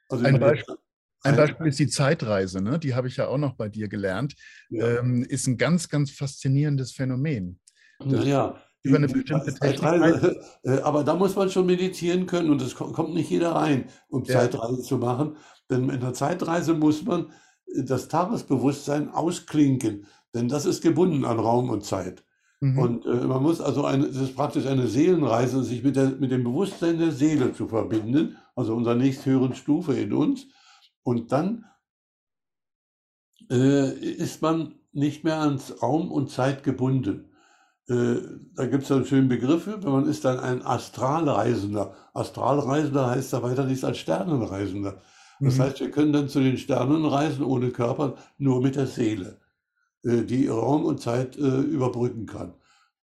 Also ein, Beispiel, ein Beispiel ist die Zeitreise, ne? die habe ich ja auch noch bei dir gelernt, ja. ähm, ist ein ganz, ganz faszinierendes Phänomen. Naja, über eine bestimmte Zeitreise, äh, aber da muss man schon meditieren können und es kommt nicht jeder rein, um ja. Zeitreise zu machen. Denn in der Zeitreise muss man äh, das Tagesbewusstsein ausklinken, denn das ist gebunden an Raum und Zeit. Mhm. Und äh, man muss also, eine, es ist praktisch eine Seelenreise, sich mit, der, mit dem Bewusstsein der Seele zu verbinden, also unserer nächsthöheren Stufe in uns. Und dann äh, ist man nicht mehr ans Raum und Zeit gebunden. Äh, da gibt es einen schönen Begriff, wenn man ist dann ein Astralreisender. Astralreisender heißt da weiter nichts als Sternenreisender. Das mhm. heißt, wir können dann zu den Sternen reisen ohne Körper, nur mit der Seele. Äh, die Raum und Zeit äh, überbrücken kann.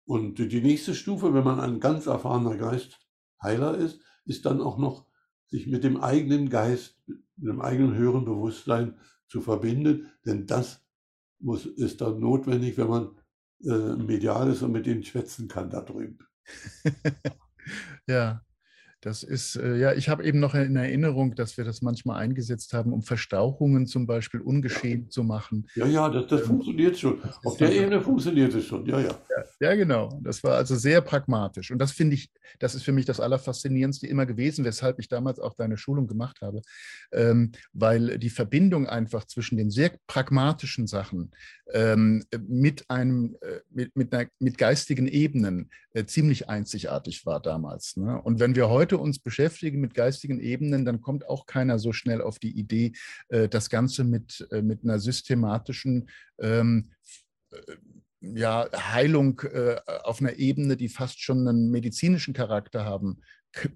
Und die nächste Stufe, wenn man ein ganz erfahrener Geistheiler ist, ist dann auch noch, sich mit dem eigenen Geist, mit dem eigenen höheren Bewusstsein zu verbinden, denn das muss, ist dann notwendig, wenn man äh, medial ist und mit denen schwätzen kann da drüben. <laughs> ja, das ist, äh, ja, ich habe eben noch in Erinnerung, dass wir das manchmal eingesetzt haben, um Verstauchungen zum Beispiel ungeschehen zu machen. Ja, ja, das, das ähm, funktioniert schon. Auf der Ebene funktioniert es schon, ja, ja, ja. Ja, genau. Das war also sehr pragmatisch. Und das finde ich, das ist für mich das Allerfaszinierendste immer gewesen, weshalb ich damals auch deine Schulung gemacht habe. Ähm, weil die Verbindung einfach zwischen den sehr pragmatischen Sachen ähm, mit einem, äh, mit, mit, einer, mit geistigen Ebenen äh, ziemlich einzigartig war damals. Ne? Und wenn wir heute uns beschäftigen mit geistigen Ebenen, dann kommt auch keiner so schnell auf die Idee, äh, das Ganze mit, mit einer systematischen ähm, ja, Heilung äh, auf einer Ebene, die fast schon einen medizinischen Charakter haben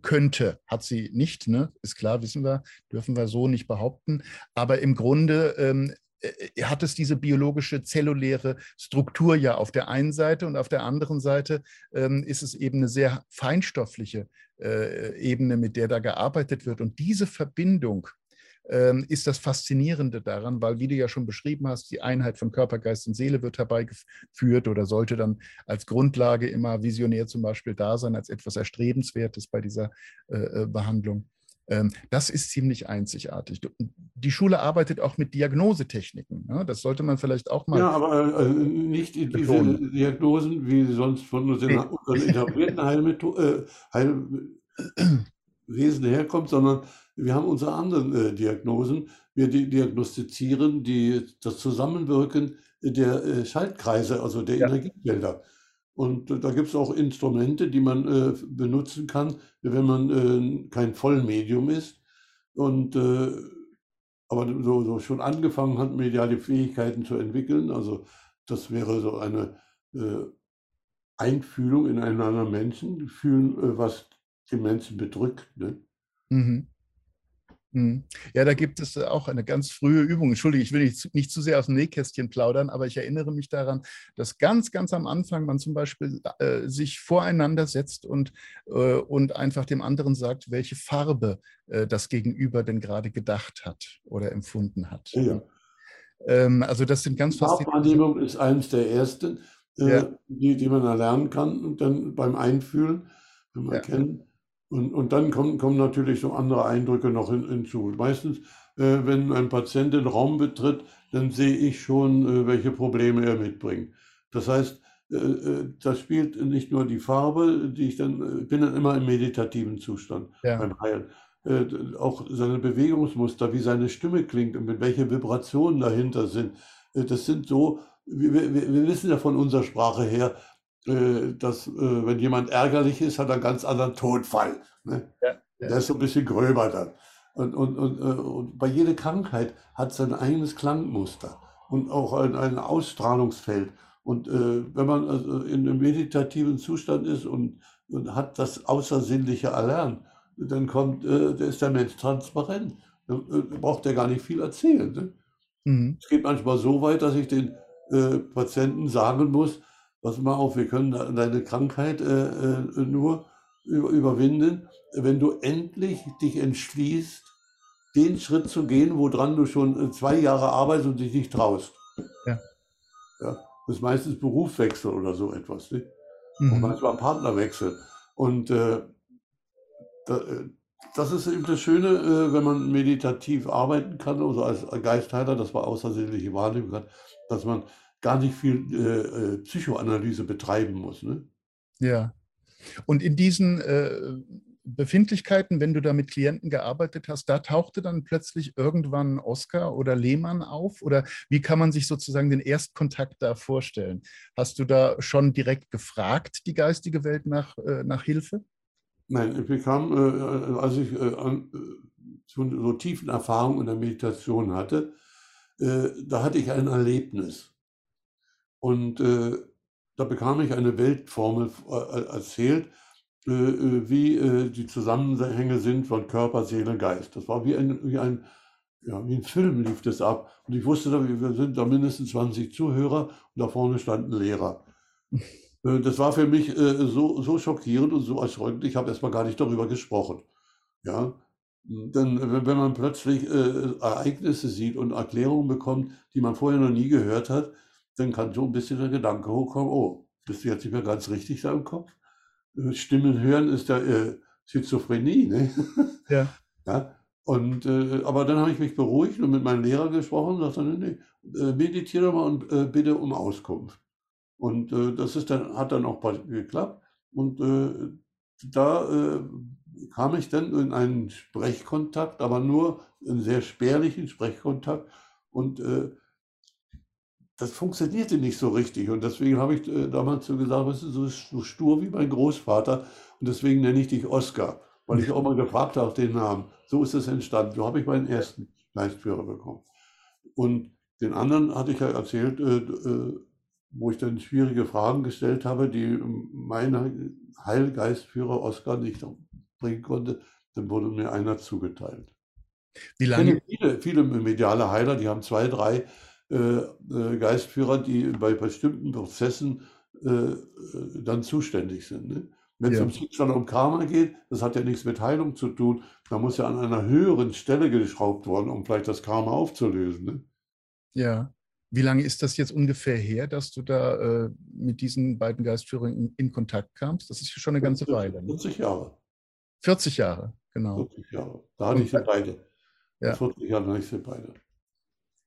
könnte, hat sie nicht, ne? ist klar, wissen wir, dürfen wir so nicht behaupten. Aber im Grunde ähm, äh, hat es diese biologische zelluläre Struktur ja auf der einen Seite und auf der anderen Seite ähm, ist es eben eine sehr feinstoffliche äh, Ebene, mit der da gearbeitet wird. Und diese Verbindung ähm, ist das Faszinierende daran, weil, wie du ja schon beschrieben hast, die Einheit von Körper, Geist und Seele wird herbeigeführt oder sollte dann als Grundlage immer visionär zum Beispiel da sein, als etwas Erstrebenswertes bei dieser äh, äh Behandlung. Ähm, das ist ziemlich einzigartig. Die Schule arbeitet auch mit Diagnosetechniken. Ne? Das sollte man vielleicht auch mal. Ja, aber äh, nicht diese betonen. Diagnosen, wie sie sonst von unseren, <laughs> unseren etablierten Heilmethoden, äh, Heilwesen <clears throat> herkommt, sondern wir haben unsere anderen äh, Diagnosen. Wir di diagnostizieren die, das Zusammenwirken der äh, Schaltkreise, also der ja. Energiefelder. Und da gibt es auch Instrumente, die man äh, benutzen kann, wenn man äh, kein Vollmedium ist. Und äh, aber so, so, schon angefangen hat, mediale Fähigkeiten zu entwickeln. Also das wäre so eine äh, Einfühlung in einen anderen Menschen, fühlen, äh, was den Menschen bedrückt. Ne? Mhm. Mhm. Ja, da gibt es auch eine ganz frühe Übung. Entschuldige, ich will nicht, nicht zu sehr aus dem Nähkästchen plaudern, aber ich erinnere mich daran, dass ganz, ganz am Anfang man zum Beispiel äh, sich voreinander setzt und, äh, und einfach dem anderen sagt, welche Farbe äh, das Gegenüber denn gerade gedacht hat oder empfunden hat. Ja. Ähm, also das sind ganz faszinierende... Farbwahrnehmung ist eines der ersten, äh, ja. die, die man erlernen kann und dann beim Einfühlen, wenn man ja. Und, und dann kommen, kommen natürlich so andere Eindrücke noch hin, hinzu. Meistens, äh, wenn ein Patient den Raum betritt, dann sehe ich schon, äh, welche Probleme er mitbringt. Das heißt, äh, äh das spielt nicht nur die Farbe, die ich dann, äh, bin dann immer im meditativen Zustand ja. beim Heilen. Äh, auch seine Bewegungsmuster, wie seine Stimme klingt und mit welche Vibrationen dahinter sind. das sind so, wir, wir, wir wissen ja von unserer Sprache her, dass äh, wenn jemand ärgerlich ist, hat er einen ganz anderen Tonfall. Ne? Ja, ja. Der ist so ein bisschen gröber dann. Und, und, und, äh, und bei jeder Krankheit hat sein eigenes Klangmuster und auch ein, ein Ausstrahlungsfeld. Und äh, wenn man also in einem meditativen Zustand ist und, und hat das Außersinnliche erlernt, dann kommt, äh, ist der Mensch transparent. Dann äh, braucht er gar nicht viel erzählen. Ne? Mhm. Es geht manchmal so weit, dass ich den Patienten sagen muss, pass mal auf, wir können deine Krankheit äh, äh, nur überwinden, wenn du endlich dich entschließt, den Schritt zu gehen, woran du schon äh, zwei Jahre arbeitest und dich nicht traust. Ja. ja das ist meistens Berufswechsel oder so etwas. Ne? Mhm. Und manchmal Partnerwechsel. Und äh, da, äh, das ist eben das Schöne, äh, wenn man meditativ arbeiten kann, also als Geistheiler, das war außersinnliche Wahrnehmung, dass man gar nicht viel äh, äh, Psychoanalyse betreiben muss. Ne? Ja. Und in diesen äh, Befindlichkeiten, wenn du da mit Klienten gearbeitet hast, da tauchte dann plötzlich irgendwann Oskar oder Lehmann auf? Oder wie kann man sich sozusagen den Erstkontakt da vorstellen? Hast du da schon direkt gefragt, die geistige Welt nach, äh, nach Hilfe? Nein, ich bekam, äh, als ich äh, an, so, so tiefen Erfahrungen in der Meditation hatte, da hatte ich ein Erlebnis. Und äh, da bekam ich eine Weltformel äh, erzählt, äh, äh, wie äh, die Zusammenhänge sind von Körper, Seele, Geist. Das war wie ein, wie ein, ja, wie ein Film lief das ab. Und ich wusste, wir sind da mindestens 20 Zuhörer und da vorne stand ein Lehrer. <laughs> Äh, das war für mich so, so schockierend und so erschreckend, ich habe erstmal gar nicht darüber gesprochen. Ja, denn wenn man plötzlich Ereignisse sieht und Erklärungen bekommt, die man vorher noch nie gehört hat, dann kann so ein bisschen der Gedanke hochkommen, oh, bist du jetzt nicht mehr ganz richtig da im Kopf? Äh, Stimmen hören ist ja äh, Schizophrenie, ne? Ja. <laughs> ja? Und, äh, aber dann habe ich mich beruhigt und mit meinem Lehrer gesprochen und sagte, nee, nee, äh, meditiere mal und äh, bitte um Auskunft. Und äh, das ist dann, hat dann auch geklappt. Und da kam ich dann in einen Sprechkontakt, aber nur einen sehr spärlichen Sprechkontakt. Und äh, das funktionierte nicht so richtig. Und deswegen habe ich äh, damals so gesagt, du so, so stur wie mein Großvater. Und deswegen nenne ich dich Oscar, weil ich auch mal gefragt habe, den Namen. So ist es entstanden. So habe ich meinen ersten Geistführer bekommen. Und den anderen hatte ich ja erzählt, äh, äh, wo ich dann schwierige Fragen gestellt habe, die mein Heilgeistführer Oscar nicht bringen konnte. Dann wurde mir einer zugeteilt. Wie lange? Viele, viele mediale Heiler, die haben zwei, drei Geistführer, die bei bestimmten Prozessen äh, dann zuständig sind. Ne? Wenn es ja. um Schicksal um Karma geht, das hat ja nichts mit Heilung zu tun. Da muss ja an einer höheren Stelle geschraubt worden, um vielleicht das Karma aufzulösen. Ne? Ja. Wie lange ist das jetzt ungefähr her, dass du da äh, mit diesen beiden Geistführern in, in, Kontakt kamst? Das ist schon eine ganze 40, Weile. Ne? 40 Jahre. 40 Jahre, genau. 40 Jahre. Da hatte ich sie beide. Ja. 40 Jahre hatte ich sie beide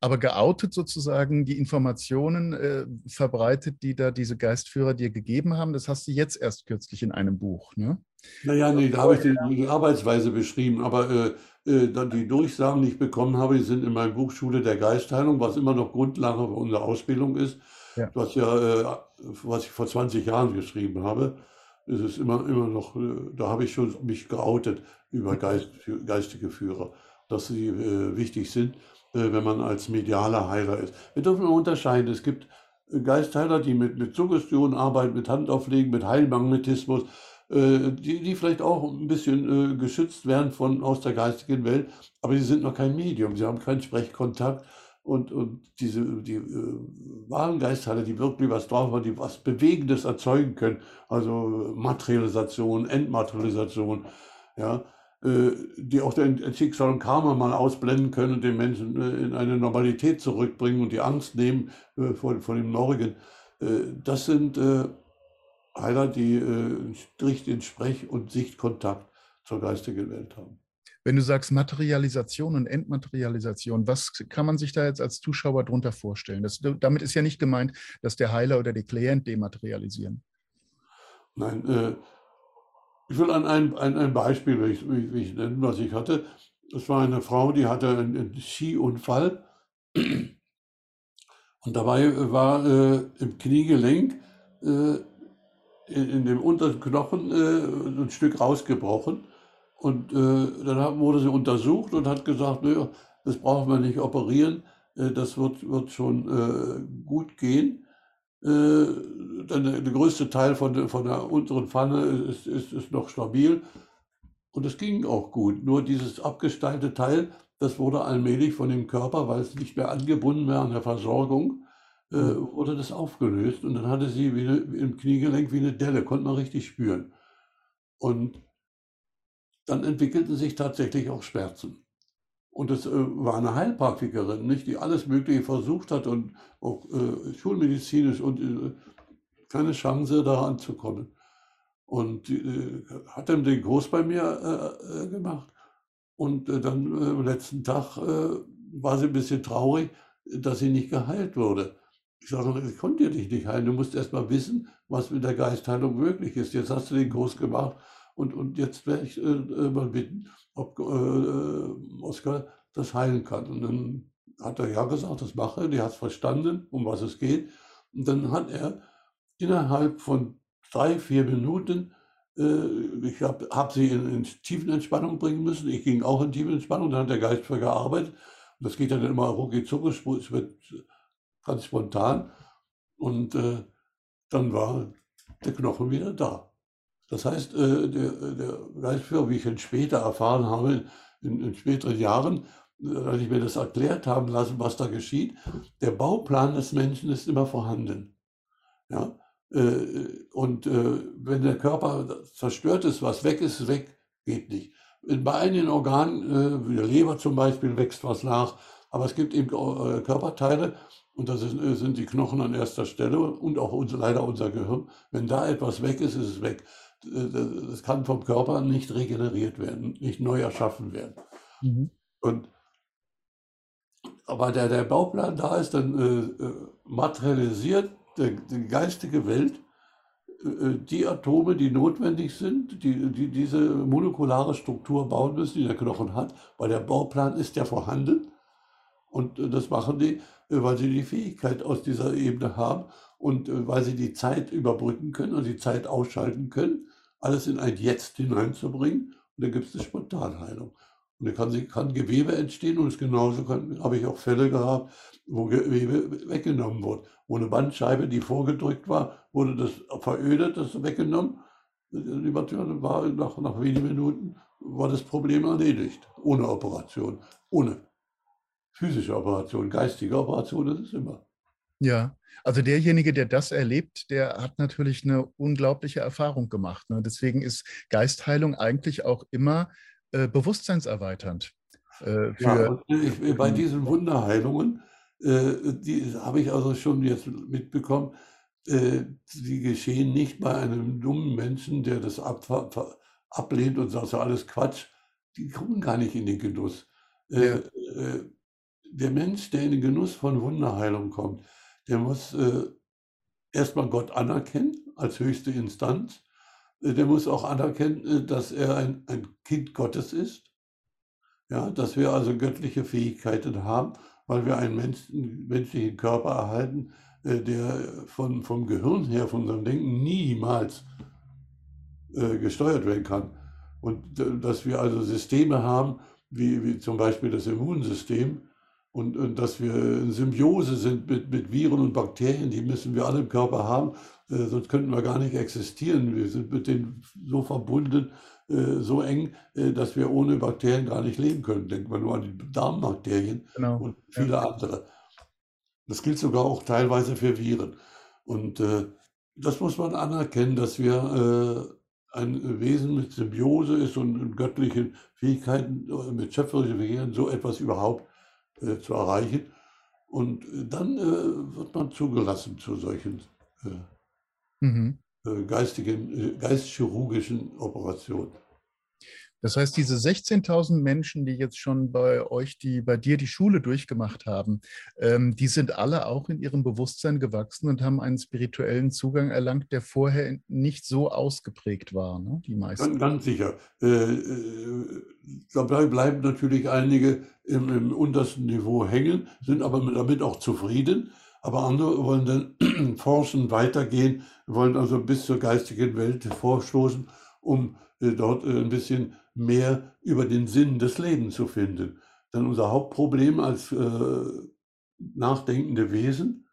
aber geoutet sozusagen die Informationen äh, verbreitet, die da diese Geistführer dir gegeben haben. Das hast du jetzt erst kürzlich in einem Buch. Ne? Naja, nee, da habe ich die, die, Arbeitsweise beschrieben, aber äh, äh, dann die Durchsagen, die ich bekommen habe, die sind in meinem Buch Schule der Geistheilung, was immer noch Grundlage unserer Ausbildung ist. Ja. Was ja, äh, was ich vor 20 Jahren geschrieben habe, ist es immer, immer noch, äh, da habe ich schon mich geoutet über Geist, geistige Führer, dass sie äh, wichtig sind. Äh, wenn man als medialer Heiler ist. Wir dürfen unterscheiden. Es gibt Geistheiler, die mit, mit Suggestion arbeiten, mit Handauflegen, mit Heilmagnetismus. äh, die, die vielleicht auch ein bisschen äh, geschützt werden von, aus der geistigen Welt, aber sie sind noch kein Medium, sie haben keinen Sprechkontakt und, und diese, die äh, wahren Geistheile, die wirklich was drauf haben, die was Bewegendes erzeugen können, also Materialisation, Entmaterialisation, ja, äh, die auch den Schicksal und Karma mal ausblenden können und den Menschen äh, in eine Normalität zurückbringen und die Angst nehmen äh, vor, vor dem Morgen. Das sind Heiler, die strikt in Sprech- und Sichtkontakt zur geistigen Welt haben. Wenn du sagst Materialisation und Entmaterialisation, was kann man sich da jetzt als Zuschauer darunter vorstellen? Das, damit ist ja nicht gemeint, dass der Heiler oder der Klient dematerialisieren. Nein, äh, ich will an ein, ein, ein Beispiel will ich, will ich nennen, was ich hatte. Es war eine Frau, die hatte einen, einen Skiunfall und dabei war äh, im Kniegelenk äh, in, in, dem unteren Knochen äh, ein Stück rausgebrochen. Und äh, dann wurde sie untersucht und hat gesagt, nö, das brauchen wir nicht operieren, äh, das wird, wird schon äh, gut gehen. Äh, dann der, größte Teil von der, von der unteren Pfanne ist, ist, ist noch stabil. Und es ging auch gut. Nur dieses abgesteilte Teil, das wurde allmählich von dem Körper, weil es nicht mehr angebunden war an der Versorgung, äh, mhm. wurde das aufgelöst. Und dann hatte sie wie eine, im Kniegelenk wie eine Delle, konnte man richtig spüren. Und dann entwickelten sich tatsächlich auch Schmerzen. Und es äh, war eine Heilpraktikerin, nicht, die alles Mögliche versucht hat und auch äh, schulmedizinisch und äh, keine Chance da anzukommen. Und äh, hat dann den Kurs bei mir äh, äh, gemacht. Und dann am letzten Tag war sie ein bisschen traurig, dass sie nicht geheilt wurde. Ich sage, ich konnte dich nicht heilen. Du musst erst mal wissen, was mit der Geistheilung möglich ist. Jetzt hast du den Kurs gemacht und, und jetzt werde ich mal bitten, ob äh, Oskar das heilen kann. Und dann hat er ja gesagt, das mache. Die hat es verstanden, um was es geht. Und dann hat er innerhalb von drei, vier Minuten, äh, ich habe hab sie in, in Tiefenentspannung bringen müssen. Ich ging auch in Tiefenentspannung, dann hat der Geist für gearbeitet. Und das geht dann immer rucki zucki, es wird ganz spontan. Und äh, dann war der Knochen wieder da. Das heißt, äh, der, der Geistführer, wie ich ihn später erfahren habe, in, in späteren Jahren, äh, als ich mir das erklärt haben lassen, was da geschieht, der Bauplan des Menschen ist immer vorhanden. Ja? Äh, und wenn der Körper zerstört ist, was weg ist, weg, geht nicht. Bei einigen Organen, wie der Leber zum Beispiel, wächst was nach, aber es gibt eben Körperteile, und das sind die Knochen an erster Stelle und auch leider unser Gehirn. Wenn da etwas weg ist, ist es weg das kann vom Körper nicht regeneriert werden, nicht neu erschaffen werden. Mhm. Und aber der, der Bauplan da ist, dann äh, äh materialisiert der, die geistige Welt äh, äh, die Atome, die notwendig sind, die, die diese molekulare Struktur bauen müssen, die der Knochen hat, weil der Bauplan ist ja vorhanden. Und äh, das machen die, weil sie die Fähigkeit aus dieser Ebene haben und weil sie die Zeit überbrücken können und die Zeit ausschalten können alles in ein Jetzt hineinzubringen. Und dann gibt es eine Spontanheilung. Und dann kann, kann Gewebe entstehen und es genauso habe ich auch Fälle gehabt, wo Gewebe weggenommen wurde. Wo eine Bandscheibe, die vorgedrückt war, wurde das verödet, das weggenommen. Die war nach, nach wenigen Minuten war das Problem erledigt. Ohne Operation. Ohne physische Operation, geistige Operation, das ist immer. Ja, also derjenige, der das erlebt, der hat natürlich eine unglaubliche Erfahrung gemacht. Ne? Deswegen ist Geistheilung eigentlich auch immer äh, bewusstseinserweiternd. Äh, ja, ich, bei diesen Wunderheilungen, äh, die habe ich also schon jetzt mitbekommen, äh, die geschehen nicht bei einem dummen Menschen, der das ab, ablehnt und sagt, so alles Quatsch. Die kommen gar nicht in den Genuss. Äh, ja. Äh, der Mensch, der in den Genuss von Wunderheilung kommt, der muss äh, erstmal Gott anerkennen als höchste Instanz. Äh, der muss auch anerkennen, äh, dass er ein, ein Kind Gottes ist. Ja, dass wir also göttliche Fähigkeiten haben, weil wir einen menschlichen Körper erhalten, äh, der von, vom Gehirn her, von unserem Denken niemals äh, gesteuert werden kann. Und dass wir also Systeme haben, wie, wie zum Beispiel das Immunsystem, und, und dass wir in Symbiose sind mit, mit Viren und Bakterien, die müssen wir alle im Körper haben, äh, sonst könnten wir gar nicht existieren. Wir sind mit denen so verbunden, äh, so eng, äh, dass wir ohne Bakterien gar nicht leben können. Denken wir nur an die Darmbakterien genau. und viele ja. andere. Das gilt sogar auch teilweise für Viren. Und äh, das muss man anerkennen, dass wir äh, ein Wesen mit Symbiose ist und göttlichen Fähigkeiten, äh, mit schöpferischen Fähigkeiten, so etwas überhaupt äh, zu erreichen. Und äh, dann äh, wird man zugelassen zu solchen mhm. geistigen, geistchirurgischen Operationen. Das heißt, diese 16.000 Menschen, die jetzt schon bei euch, die bei dir die Schule durchgemacht haben, ähm, die sind alle auch in ihrem Bewusstsein gewachsen und haben einen spirituellen Zugang erlangt, der vorher nicht so ausgeprägt war, ne? die meisten. Ganz, ganz sicher. Äh, äh, dabei bleiben natürlich einige im, im, untersten Niveau hängen, sind aber damit auch zufrieden. Aber andere wollen dann <clears throat> forschen, weitergehen, wollen also bis zur geistigen Welt vorstoßen, um dort äh, ein bisschen mehr über den Sinn des Lebens zu finden. Denn unser Hauptproblem als äh, nachdenkende Wesen,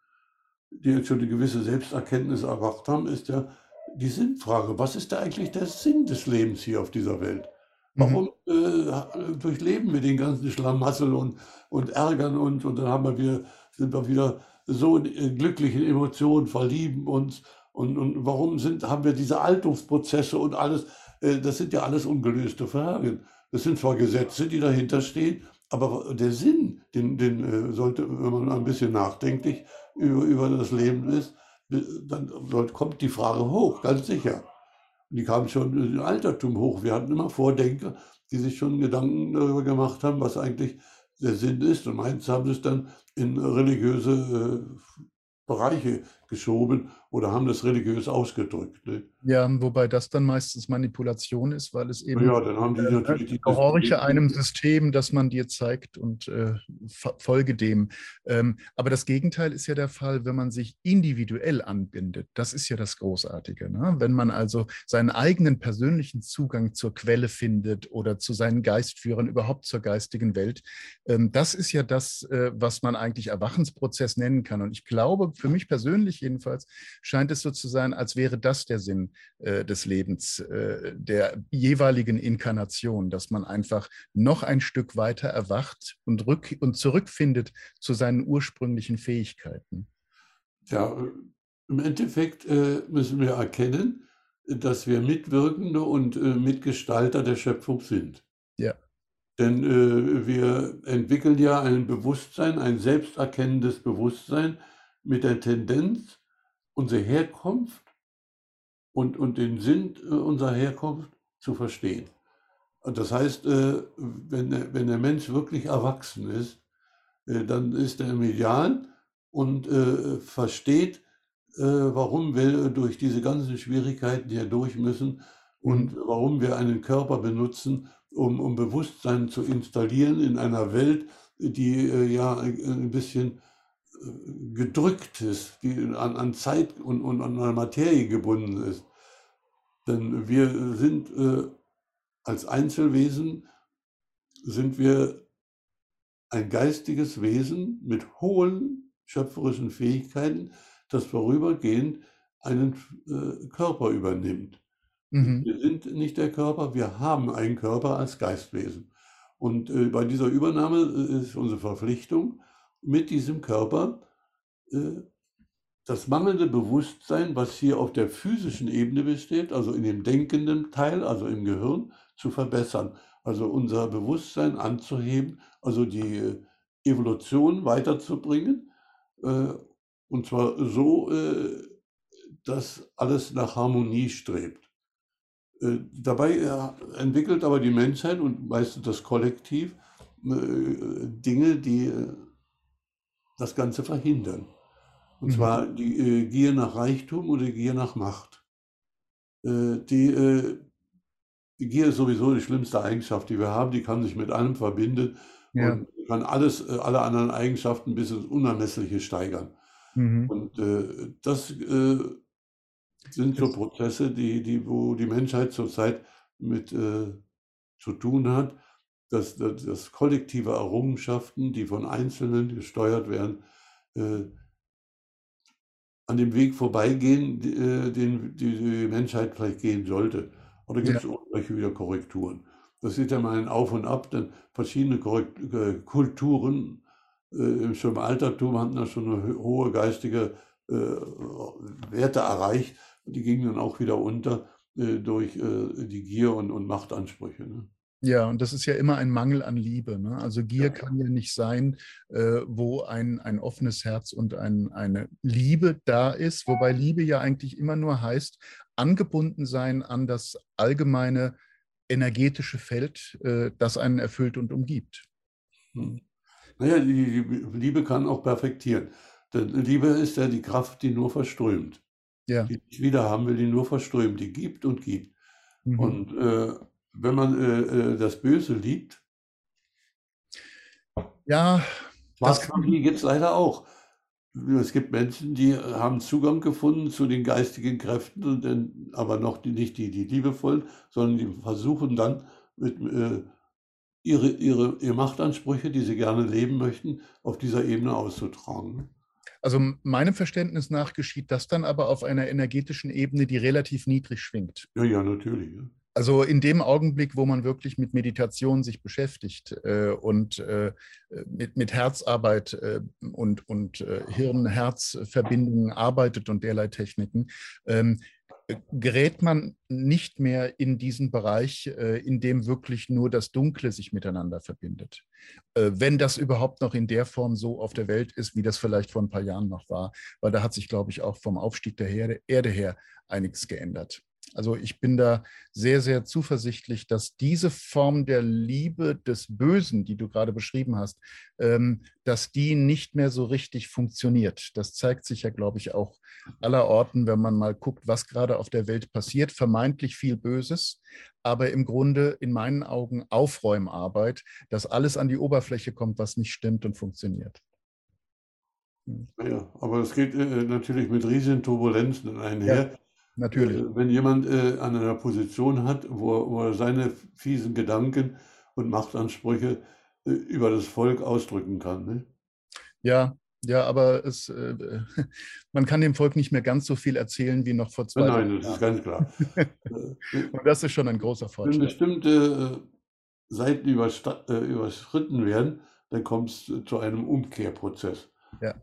die jetzt schon eine gewisse Selbsterkenntnis erwacht haben, ist ja die Sinnfrage. Was ist da eigentlich der Sinn des Lebens hier auf dieser Welt? Warum mhm. äh, durchleben wir den ganzen Schlamassel und, und ärgern uns und dann haben wir wieder, sind wir wieder so in glücklichen Emotionen, verlieben uns und, und warum sind, haben wir diese Altungsprozesse und alles? Äh, das sind ja alles ungelöste Fragen. Das sind zwar Gesetze, die dahinter stehen, aber der Sinn, den, den äh, sollte, wenn man ein bisschen nachdenklich über, über das Leben ist, dann kommt die Frage hoch, ganz sicher. Die kam schon im Altertum hoch. Wir hatten immer Vordenker, die sich schon Gedanken darüber gemacht haben, was eigentlich der Sinn ist. Und meins haben sie es dann in religiöse äh, Bereiche geschoben oder haben das religiös ausgedrückt. Ne? Ja, wobei das dann meistens Manipulation ist, weil es eben ja, dann haben die natürlich die gehorche einem System, das man dir zeigt und äh, folge dem. Ähm, aber das Gegenteil ist ja der Fall, wenn man sich individuell anbindet. Das ist ja das Großartige. Ne? Wenn man also seinen eigenen persönlichen Zugang zur Quelle findet oder zu seinen Geistführern, überhaupt zur geistigen Welt, ähm, das ist ja das, äh, was man eigentlich Erwachensprozess nennen kann. Und ich glaube, für mich persönlich jedenfalls, scheint es so zu sein, als wäre das der Sinn äh, des Lebens, äh, der jeweiligen Inkarnation, dass man einfach noch ein Stück weiter erwacht und, rück und zurückfindet zu seinen ursprünglichen Fähigkeiten. Ja, im Endeffekt äh, müssen wir erkennen, dass wir Mitwirkende und äh, Mitgestalter der Schöpfung sind. Ja. Denn äh, wir entwickeln ja ein Bewusstsein, ein selbsterkennendes Bewusstsein mit der Tendenz, unsere Herkunft und, und den Sinn äh, unserer Herkunft zu verstehen. Und das heißt, äh, wenn, wenn der Mensch wirklich erwachsen ist, äh, dann ist er medial und versteht, warum wir durch diese ganzen Schwierigkeiten hier durch müssen und mhm. warum wir einen Körper benutzen, um, um Bewusstsein zu installieren in einer Welt, die ja ein bisschen gedrückt ist, die an, an Zeit und, und an Materie gebunden ist. Denn wir sind äh, als Einzelwesen, sind wir ein geistiges Wesen mit hohen schöpferischen Fähigkeiten, das vorübergehend einen äh, Körper übernimmt. Mhm. Wir sind nicht der Körper, wir haben einen Körper als Geistwesen. Und äh, bei dieser Übernahme äh, ist unsere Verpflichtung, mit diesem Körper äh, das mangelnde Bewusstsein, was hier auf der physischen Ebene besteht, also in dem denkenden Teil, also im Gehirn, zu verbessern. Also unser Bewusstsein anzuheben, also die äh, Evolution weiterzubringen. Äh, und zwar so, dass alles nach Harmonie strebt. Dabei entwickelt aber die Menschheit und meistens das Kollektiv Dinge, die das Ganze verhindern. Und mhm. zwar die äh, Gier nach Reichtum oder Gier nach Macht. Äh, die, äh, die Gier ist sowieso die schlimmste Eigenschaft, die wir haben. Die kann sich mit allem verbinden ja. und kann alles, äh, alle anderen Eigenschaften bis ins Unermessliche steigern. Mhm. Und äh, das äh, sind so Prozesse, die, die, wo die Menschheit zurzeit mit zu tun hat. Dass, dass, dass kollektive Errungenschaften, die von Einzelnen gesteuert werden, äh, an dem Weg vorbeigehen, äh, den die, die Menschheit vielleicht gehen sollte. Oder gibt es ja. irgendwelche wieder Korrekturen? Das ist ja mal ein Auf und Ab, denn verschiedene Korrekt äh, Kulturen äh, schon im Altertum hatten da schon eine hohe geistige äh, Werte erreicht. Die gingen dann auch wieder unter äh, durch äh, die Gier und, und Machtansprüche. Ne? Ja, und das ist ja immer ein Mangel an Liebe. Ne? Also Gier ja. kann ja nicht sein, äh, wo ein, ein offenes Herz und ein, eine Liebe da ist, wobei Liebe ja eigentlich immer nur heißt, angebunden sein an das allgemeine energetische Feld, äh, das einen erfüllt und umgibt. Hm. Naja, die, die Liebe kann auch perfektieren. Denn Liebe ist ja die Kraft, die nur verströmt. Ja. Die nicht wieder haben will, die nur verströmt, die gibt und gibt. Mhm. Und äh, wenn man äh, äh das Böse liebt, ja, das gibt es leider auch. Es gibt Menschen, die haben Zugang gefunden zu den geistigen Kräften, denn, aber noch die, nicht die, die liebevollen, sondern die versuchen dann mit äh, ihre, ihre, ihre Machtansprüche, die sie gerne leben möchten, auf dieser Ebene auszutragen. Also meinem Verständnis nach geschieht das dann aber auf einer energetischen Ebene, die relativ niedrig schwingt. Ja, ja, natürlich. Ja. Also in dem Augenblick, wo man wirklich mit Meditation sich beschäftigt äh, und äh, mit, mit Herzarbeit äh, und, und äh, Hirn-Herz-Verbindungen arbeitet und derlei Techniken, ähm, gerät man nicht mehr in diesen Bereich, äh, in dem wirklich nur das Dunkle sich miteinander verbindet. Äh, wenn das überhaupt noch in der Form so auf der Welt ist, wie das vielleicht vor ein paar Jahren noch war, weil da hat sich, glaube ich, auch vom Aufstieg der Erde her einiges geändert. Also ich bin da sehr, sehr zuversichtlich, dass diese Form der Liebe des Bösen, die du gerade beschrieben hast, ähm, dass die nicht mehr so richtig funktioniert. Das zeigt sich ja, glaube ich, auch aller Orten, wenn man mal guckt, was gerade auf der Welt passiert. Vermeintlich viel Böses, aber im Grunde in meinen Augen Aufräumarbeit, dass alles an die Oberfläche kommt, was nicht stimmt und funktioniert. Ja, aber es geht äh, natürlich mit riesigen Turbulenzen einher. Ja. Natürlich. Äh, wenn jemand äh, an einer Position hat, wo, wo, er seine fiesen Gedanken und Machtansprüche äh, über das Volk ausdrücken kann. Ne? Ja, ja, aber es, äh, <laughs> man kann dem Volk nicht mehr ganz so viel erzählen wie noch vor zwei Jahren. Nein, das ist ganz klar. <laughs> und das ist schon ein großer Fortschritt. Wenn bestimmte äh, Seiten überschritten werden, dann kommt es zu einem Umkehrprozess. Ja.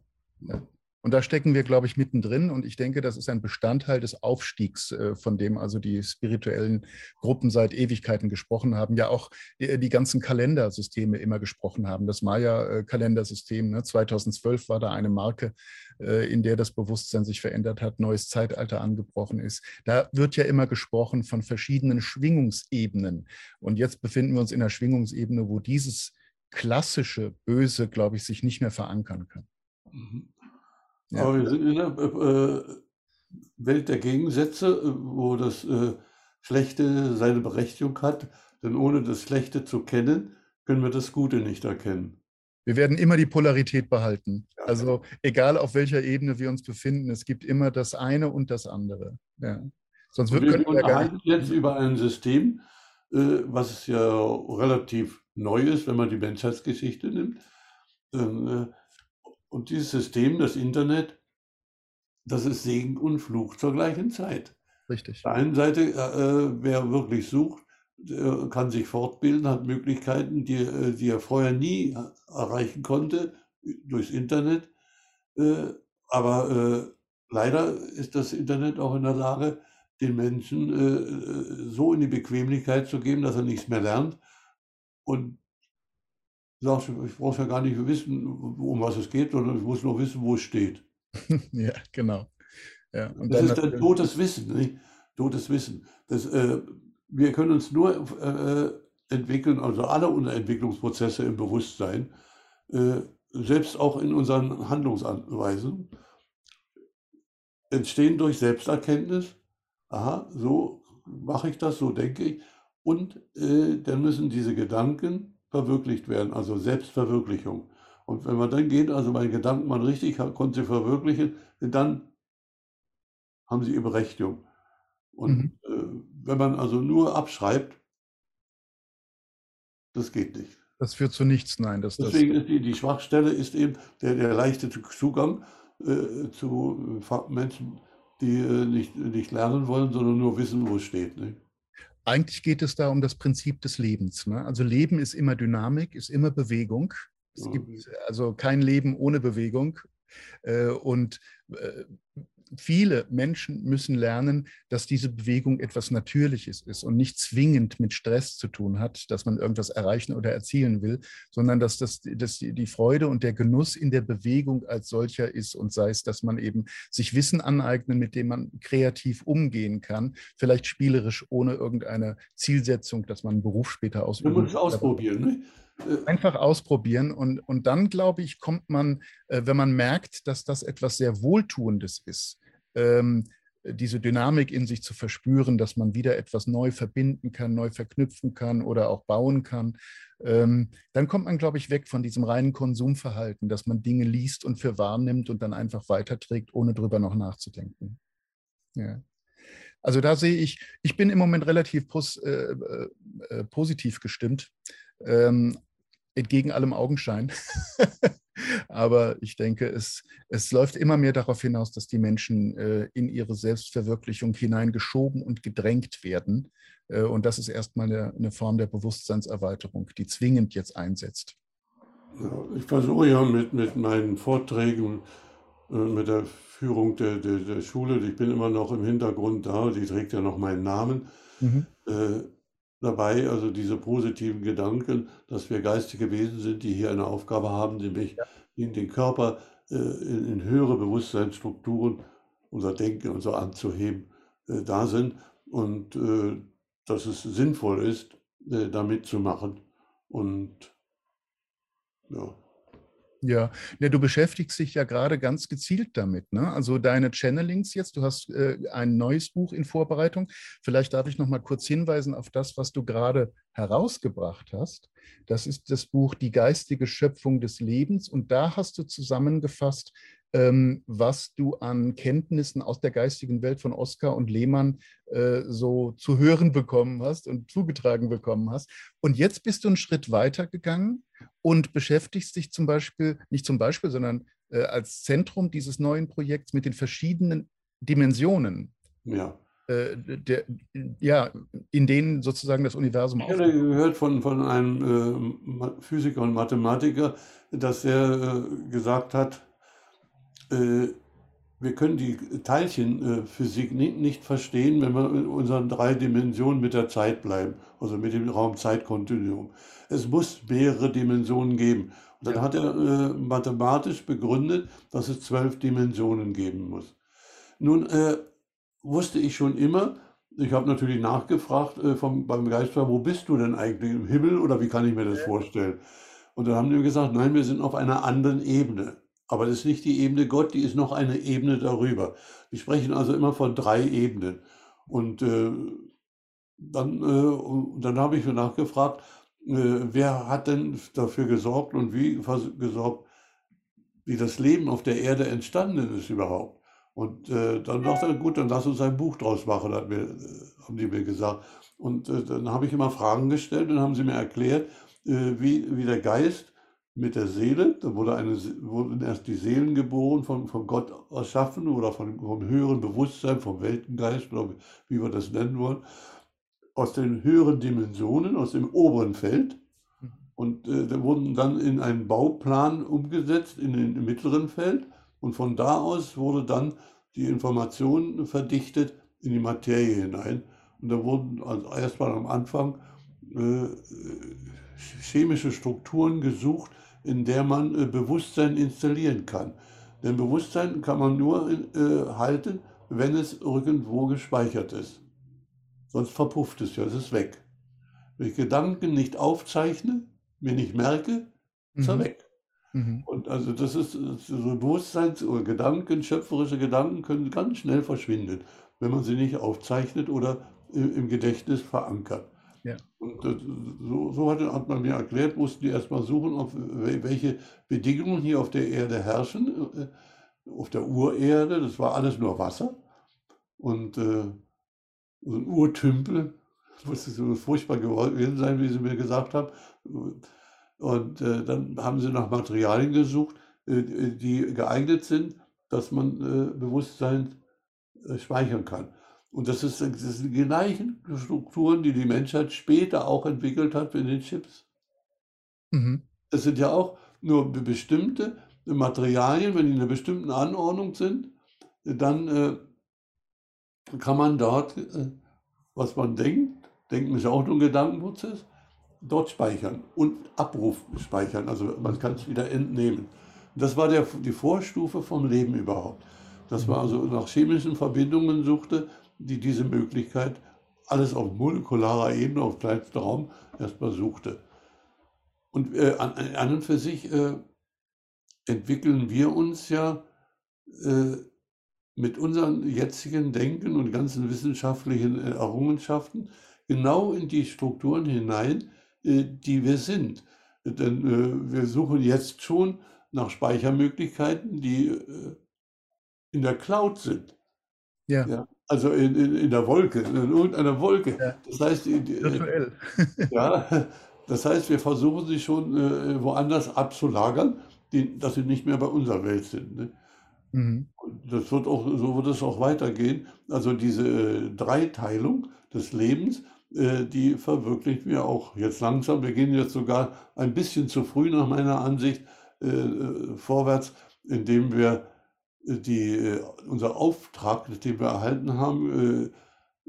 ja. Und da stecken wir, glaube ich, mittendrin. Und ich denke, das ist ein Bestandteil des Aufstiegs, äh, von dem also die spirituellen Gruppen seit Ewigkeiten gesprochen haben. Ja, auch die, die ganzen Kalendersysteme immer gesprochen haben. Das Maya-Kalendersystem, ne? 2012 war da eine Marke, äh, in der das Bewusstsein sich verändert hat, neues Zeitalter angebrochen ist. Da wird ja immer gesprochen von verschiedenen Schwingungsebenen. Und jetzt befinden wir uns in einer Schwingungsebene, wo dieses klassische Böse, glaube ich, sich nicht mehr verankern kann. Mhm. Ja. Aber wir sind in der äh, Welt der Gegensätze, wo das äh, Schlechte seine Berechtigung hat. Denn ohne das Schlechte zu kennen, können wir das Gute nicht erkennen. Wir werden immer die Polarität behalten. Ja. Also egal auf welcher Ebene wir uns befinden, es gibt immer das eine und das andere. Ja. Sonst wird, wir unterhalten ja jetzt über ein System, äh, was ja relativ neu ist, wenn man die Menschheitsgeschichte nimmt. Und dieses System, das Internet, das ist Segen und Fluch zur gleichen Zeit. Richtig. Auf der einen Seite, äh, wer wirklich sucht, kann sich fortbilden, hat Möglichkeiten, die, äh, die er vorher nie erreichen konnte durchs Internet. Äh, aber äh, leider ist das Internet auch in der Lage, den Menschen äh, so in die Bequemlichkeit zu geben, dass er nichts mehr lernt und sagst, ich brauche ja gar nicht wissen, um was es geht, sondern ich muss nur wissen, wo es steht. <laughs> ja, genau. Ja, das ist dann totes Wissen, nicht? totes Wissen. Das, äh, wir können uns nur äh, entwickeln, also alle unsere Entwicklungsprozesse im Bewusstsein, äh, selbst auch in unseren Handlungsanweisen, entstehen durch Selbsterkenntnis. Aha, so mache ich das, so denke ich. Und äh, dann müssen diese Gedanken verwirklicht werden, also Selbstverwirklichung. Und wenn man dann geht, also mein Gedanken man richtig konnte sie verwirklichen, dann haben sie ihre Berechtigung. Und mhm. äh, wenn man also nur abschreibt, Das geht nicht. Das führt zu nichts, nein. Das, Deswegen ist die, die Schwachstelle ist eben der, der leichte Zugang äh, zu Menschen, die äh, nicht, nicht lernen wollen, sondern nur wissen, wo es steht. Ne? Eigentlich geht es da um das Prinzip des Lebens. Ne? Also Leben ist immer Dynamik, ist immer Bewegung. Es gibt also kein Leben ohne Bewegung. Äh, und äh, viele Menschen müssen lernen, dass diese Bewegung etwas Natürliches ist und nicht zwingend mit Stress zu tun hat, dass man irgendwas erreichen oder erzielen will, sondern dass, das, dass die Freude und der Genuss in der Bewegung als solcher ist und sei es, dass man eben sich Wissen aneignet, mit dem man kreativ umgehen kann, vielleicht spielerisch ohne irgendeine Zielsetzung, dass man einen Beruf später ausüben Man muss es ausprobieren. Ne? Äh, einfach ausprobieren und, und dann, glaube ich, kommt man, äh, wenn man merkt, dass das etwas sehr Wohltuendes ist, ähm, diese Dynamik in sich zu verspüren, dass man wieder etwas neu verbinden kann, neu verknüpfen kann oder auch bauen kann, ähm, dann kommt man, glaube ich, weg von diesem reinen Konsumverhalten, dass man Dinge liest und für wahrnimmt und dann einfach weiterträgt, ohne drüber noch nachzudenken. Ja. Also da sehe ich, ich bin im Moment relativ pos, äh, äh, äh positiv gestimmt. Ähm, entgegen allem Augenschein. <laughs> Aber ich denke, es, es läuft immer mehr darauf hinaus, dass die Menschen äh, in ihre Selbstverwirklichung hineingeschoben und gedrängt werden. Äh, und das ist erstmal eine, eine, Form der Bewusstseinserweiterung, die zwingend jetzt einsetzt. ich versuche ja mit, mit meinen Vorträgen, äh, mit der Führung der, der, der, Schule, ich bin immer noch im Hintergrund da, die trägt ja noch meinen Namen. Mhm äh, dabei, also diese positiven Gedanken, dass wir geistige Wesen sind, die hier eine Aufgabe haben, nämlich ja. in den Körper äh, in, in, höhere Bewusstseinsstrukturen, unser Denken und so anzuheben, äh, da sind und äh, dass es sinnvoll ist, äh, da mitzumachen. Und ja. Ja, ja, du beschäftigst dich ja gerade ganz gezielt damit. Ne? Also deine Channelings jetzt, du hast äh, ein neues Buch in Vorbereitung. Vielleicht darf ich noch mal kurz hinweisen auf das, was du gerade herausgebracht hast. Das ist das Buch Die geistige Schöpfung des Lebens. Und da hast du zusammengefasst, ähm, was du an Kenntnissen aus der geistigen Welt von Oskar und Lehmann äh, so zu hören bekommen hast und zugetragen bekommen hast. Und jetzt bist du einen Schritt weiter gegangen und beschäftigst dich zum Beispiel, nicht zum Beispiel, sondern äh, als Zentrum dieses neuen Projekts mit den verschiedenen Dimensionen. Ja. Äh, der, ja, in denen sozusagen das Universum Ich habe gehört von, von einem äh, Physiker und Mathematiker, dass er äh, gesagt hat, wir können die Teilchenphysik nicht verstehen, wenn wir in unseren drei Dimensionen mit der Zeit bleiben, also mit dem Raum-Zeit-Kontinuum. Es muss mehrere Dimensionen geben. Und dann hat er äh, mathematisch begründet, dass es zwölf Dimensionen geben muss. Nun äh, wusste ich schon immer, ich habe natürlich nachgefragt äh, vom, beim Geistfall, wo bist du denn eigentlich im Himmel oder wie kann ich mir das vorstellen? Und dann haben die gesagt, nein, wir sind auf einer anderen Ebene. Aber das ist nicht die Ebene Gott, die ist noch eine Ebene darüber. Wir sprechen also immer von drei Ebenen. Und äh, dann, äh, dann habe ich nachgefragt, äh, wer hat denn dafür gesorgt und wie gesorgt, wie das Leben auf der Erde entstanden ist überhaupt. Und äh, dann dachte er, gut, dann lass uns ein Buch draus machen, hat mir, äh, haben die mir gesagt. Und äh, dann habe ich immer Fragen gestellt und haben sie mir erklärt, äh, wie, wie der Geist mit der Seele. Da wurde eine, wurden erst die Seelen geboren, von, von Gott erschaffen oder von, vom höheren Bewusstsein, vom Weltengeist oder wie wir das nennen wollen, aus den höheren Dimensionen, aus dem oberen Feld. Mhm. Und äh, da wurden dann in einen Bauplan umgesetzt in den mittleren Feld. Und von da aus wurde dann die Information verdichtet in die Materie hinein. Und da wurden also erstmal am Anfang äh, chemische Strukturen gesucht, in der man äh, Bewusstsein installieren kann. Denn Bewusstsein kann man nur äh, halten, wenn es irgendwo gespeichert ist. Sonst verpufft es ja, es ist weg. Wenn ich Gedanken nicht aufzeichne, mir nicht merke, ist er mhm. weg. Mhm. Und also das ist so Bewusstseins- oder Gedanken, schöpferische Gedanken können ganz schnell verschwinden, wenn man sie nicht aufzeichnet oder im Gedächtnis verankert. Und das, so, so hat, hat, man mir erklärt, mussten die erstmal suchen, auf welche Bedingungen hier auf der Erde herrschen, äh, auf der Urerde, das war alles nur Wasser und äh, ein Urtümpel. <laughs> muss so furchtbar gewesen sein, wie Sie mir gesagt haben. Und äh, dann haben sie nach Materialien gesucht, äh, die geeignet sind, dass man äh, Bewusstsein äh, speichern kann. Und das, ist, das sind die gleichen Strukturen, die die Menschheit später auch entwickelt hat in den Chips. Mhm. Das sind ja auch nur bestimmte Materialien, wenn die in einer bestimmten Anordnung sind, dann äh, kann man dort, äh, was man denkt, denken ist auch nur ein Gedankenprozess, dort speichern und Abruf speichern. Also man kann es wieder entnehmen. Das war der, die Vorstufe vom Leben überhaupt. Dass man also nach chemischen Verbindungen suchte, die diese Möglichkeit alles auf molekularer Ebene, auf kleinstem Raum erstmal suchte. Und äh, an, an, und für sich äh, entwickeln wir uns ja äh, mit unserem jetzigen Denken und ganzen wissenschaftlichen äh, Errungenschaften genau in die Strukturen hinein, äh, die wir sind. Denn äh, wir suchen jetzt schon nach Speichermöglichkeiten, die in der Cloud sind. Ja. ja also in, in, in, der Wolke, in irgendeiner Wolke. Ja. Das heißt, virtuell. <laughs> ja, das heißt, wir versuchen sie schon äh, woanders abzulagern, die, dass sie nicht mehr bei unserer Welt sind. Ne? Mhm. Das wird auch, so wird es auch weitergehen. Also diese äh, Dreiteilung des Lebens, äh, die verwirklichen wir auch jetzt langsam. Wir gehen jetzt sogar ein bisschen zu früh nach meiner Ansicht äh, äh vorwärts, indem wir die, äh, unser Auftrag, den wir erhalten haben, äh,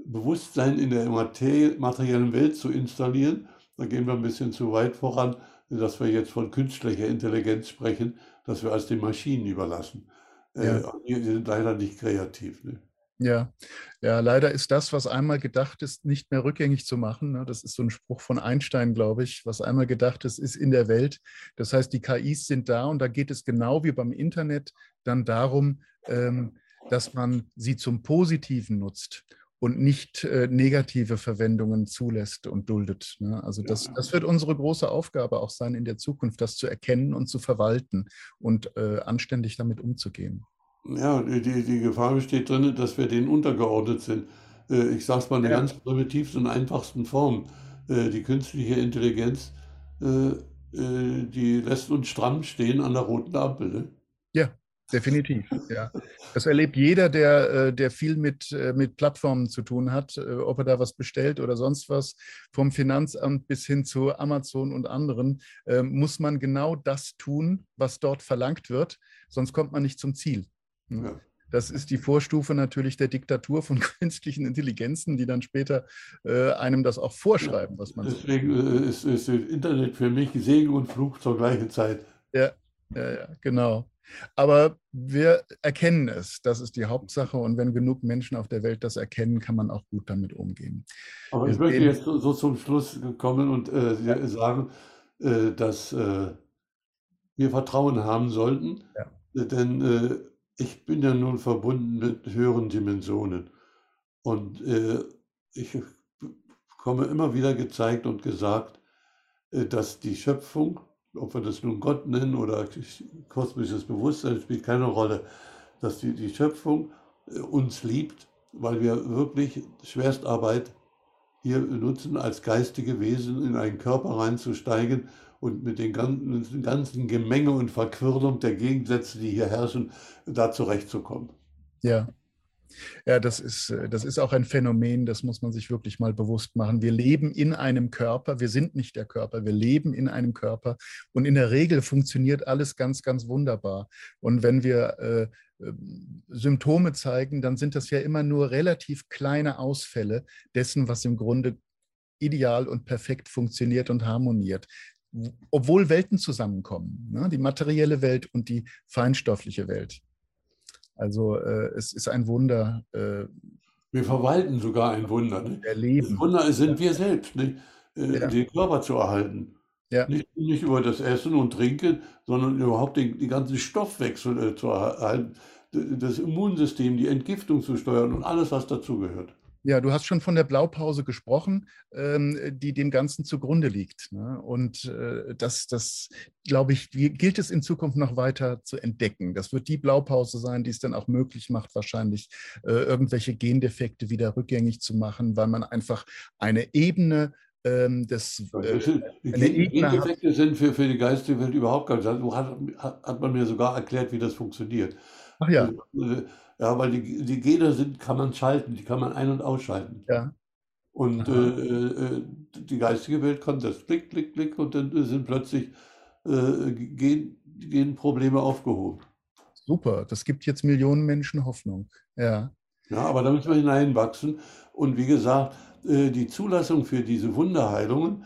Bewusstsein in der materiellen Welt zu installieren. Da gehen wir ein bisschen zu weit voran, dass wir jetzt von künstlicher Intelligenz sprechen, dass wir als den Maschinen überlassen. Äh, ja. die sind leider nicht kreativ. Ne? Ja, ja, leider ist das, was einmal gedacht ist, nicht mehr rückgängig zu machen. Ne? Das ist so ein Spruch von Einstein, glaube ich. Was einmal gedacht ist, ist in der Welt. Das heißt, die KIs sind da und da geht es genau wie beim Internet dann darum, ähm, dass man sie zum Positiven nutzt und nicht äh, negative Verwendungen zulässt und duldet. Ne? Also das, das wird unsere große Aufgabe auch sein in der Zukunft, das zu erkennen und zu verwalten und äh, anständig damit umzugehen. Ja, die, die Gefahr besteht drin, dass wir denen untergeordnet sind. Äh, ich sage es mal in der ja. ganz primitivsten und einfachsten Form. Äh, die künstliche Intelligenz, äh, die lässt uns stramm stehen an der roten Ampel. Ne? Ja, definitiv. Ja. Das erlebt jeder, der, der viel mit, mit Plattformen zu tun hat, ob er da was bestellt oder sonst was, vom Finanzamt bis hin zu Amazon und anderen, muss man genau das tun, was dort verlangt wird, sonst kommt man nicht zum Ziel. Hm. Ja. Das ist die Vorstufe natürlich der Diktatur von <laughs> künstlichen Intelligenzen, die dann später äh, einem das auch vorschreiben, was man Deswegen so. Äh, ist, ist das Internet für mich Segen und Fluch zur gleichen Zeit. Ja, ja, ja, genau. Aber wir erkennen es, das ist die Hauptsache. Und wenn genug Menschen auf der Welt das erkennen, kann man auch gut damit umgehen. Aber wir ich möchte jetzt so zum Schluss kommen und äh, sagen, äh, dass äh, wir Vertrauen haben sollten. Ja. Denn äh, ich bin ja nun verbunden mit höheren Dimensionen. Und äh, ich bekomme immer wieder gezeigt und gesagt, äh, dass die Schöpfung, ob wir das nun Gott nennen oder kosmisches Bewusstsein, spielt keine Rolle, dass die, die Schöpfung äh, uns liebt, weil wir wirklich Schwerstarbeit hier nutzen, als geistige Wesen in einen Körper reinzusteigen und mit den ganzen, Gemenge und Verquirlung der Gegensätze, die hier herrschen, da zurechtzukommen. Ja. Ja, das ist, das ist auch ein Phänomen, das muss man sich wirklich mal bewusst machen. Wir leben in einem Körper, wir sind nicht der Körper, wir leben in einem Körper und in der Regel funktioniert alles ganz, ganz wunderbar. Und wenn wir äh, Symptome zeigen, dann sind das ja immer nur relativ kleine Ausfälle dessen, was im Grunde ideal und perfekt funktioniert und harmoniert obwohl Welten zusammenkommen, ne? die materielle Welt und die feinstoffliche Welt. Also äh, es ist ein Wunder. Äh, wir verwalten sogar ein Wunder. Ne? Erleben. Das Wunder sind wir selbst, ne? äh, ja. den Körper zu erhalten. Ja. Nicht, nicht, über das Essen und Trinken, sondern überhaupt den, den ganzen Stoffwechsel äh, zu erhalten, das Immunsystem, die Entgiftung zu steuern und alles, was dazugehört. Ja, du hast schon von der Blaupause gesprochen, ähm, die dem Ganzen zugrunde liegt. Ne? Und äh, das, das glaube ich, gilt es in Zukunft noch weiter zu entdecken. Das wird die Blaupause sein, die es dann auch möglich macht, wahrscheinlich äh, irgendwelche Gendefekte wieder rückgängig zu machen, weil man einfach eine Ebene ähm, des. Äh, Gendefekte sind für, für die geistige Welt überhaupt gar nicht. So hat, hat man mir sogar erklärt, wie das funktioniert. Ach ja. Also, äh, ja, weil die, die Gene sind, kann man schalten, die kann man ein- und ausschalten. Ja. Und äh, äh, die geistige Welt kann das klick, klick, klick und dann sind plötzlich äh, Gen, Genprobleme aufgehoben. Super, das gibt jetzt Millionen Menschen Hoffnung. Ja. Ja, aber da müssen wir hineinwachsen. Und wie gesagt, äh, die Zulassung für diese Wunderheilungen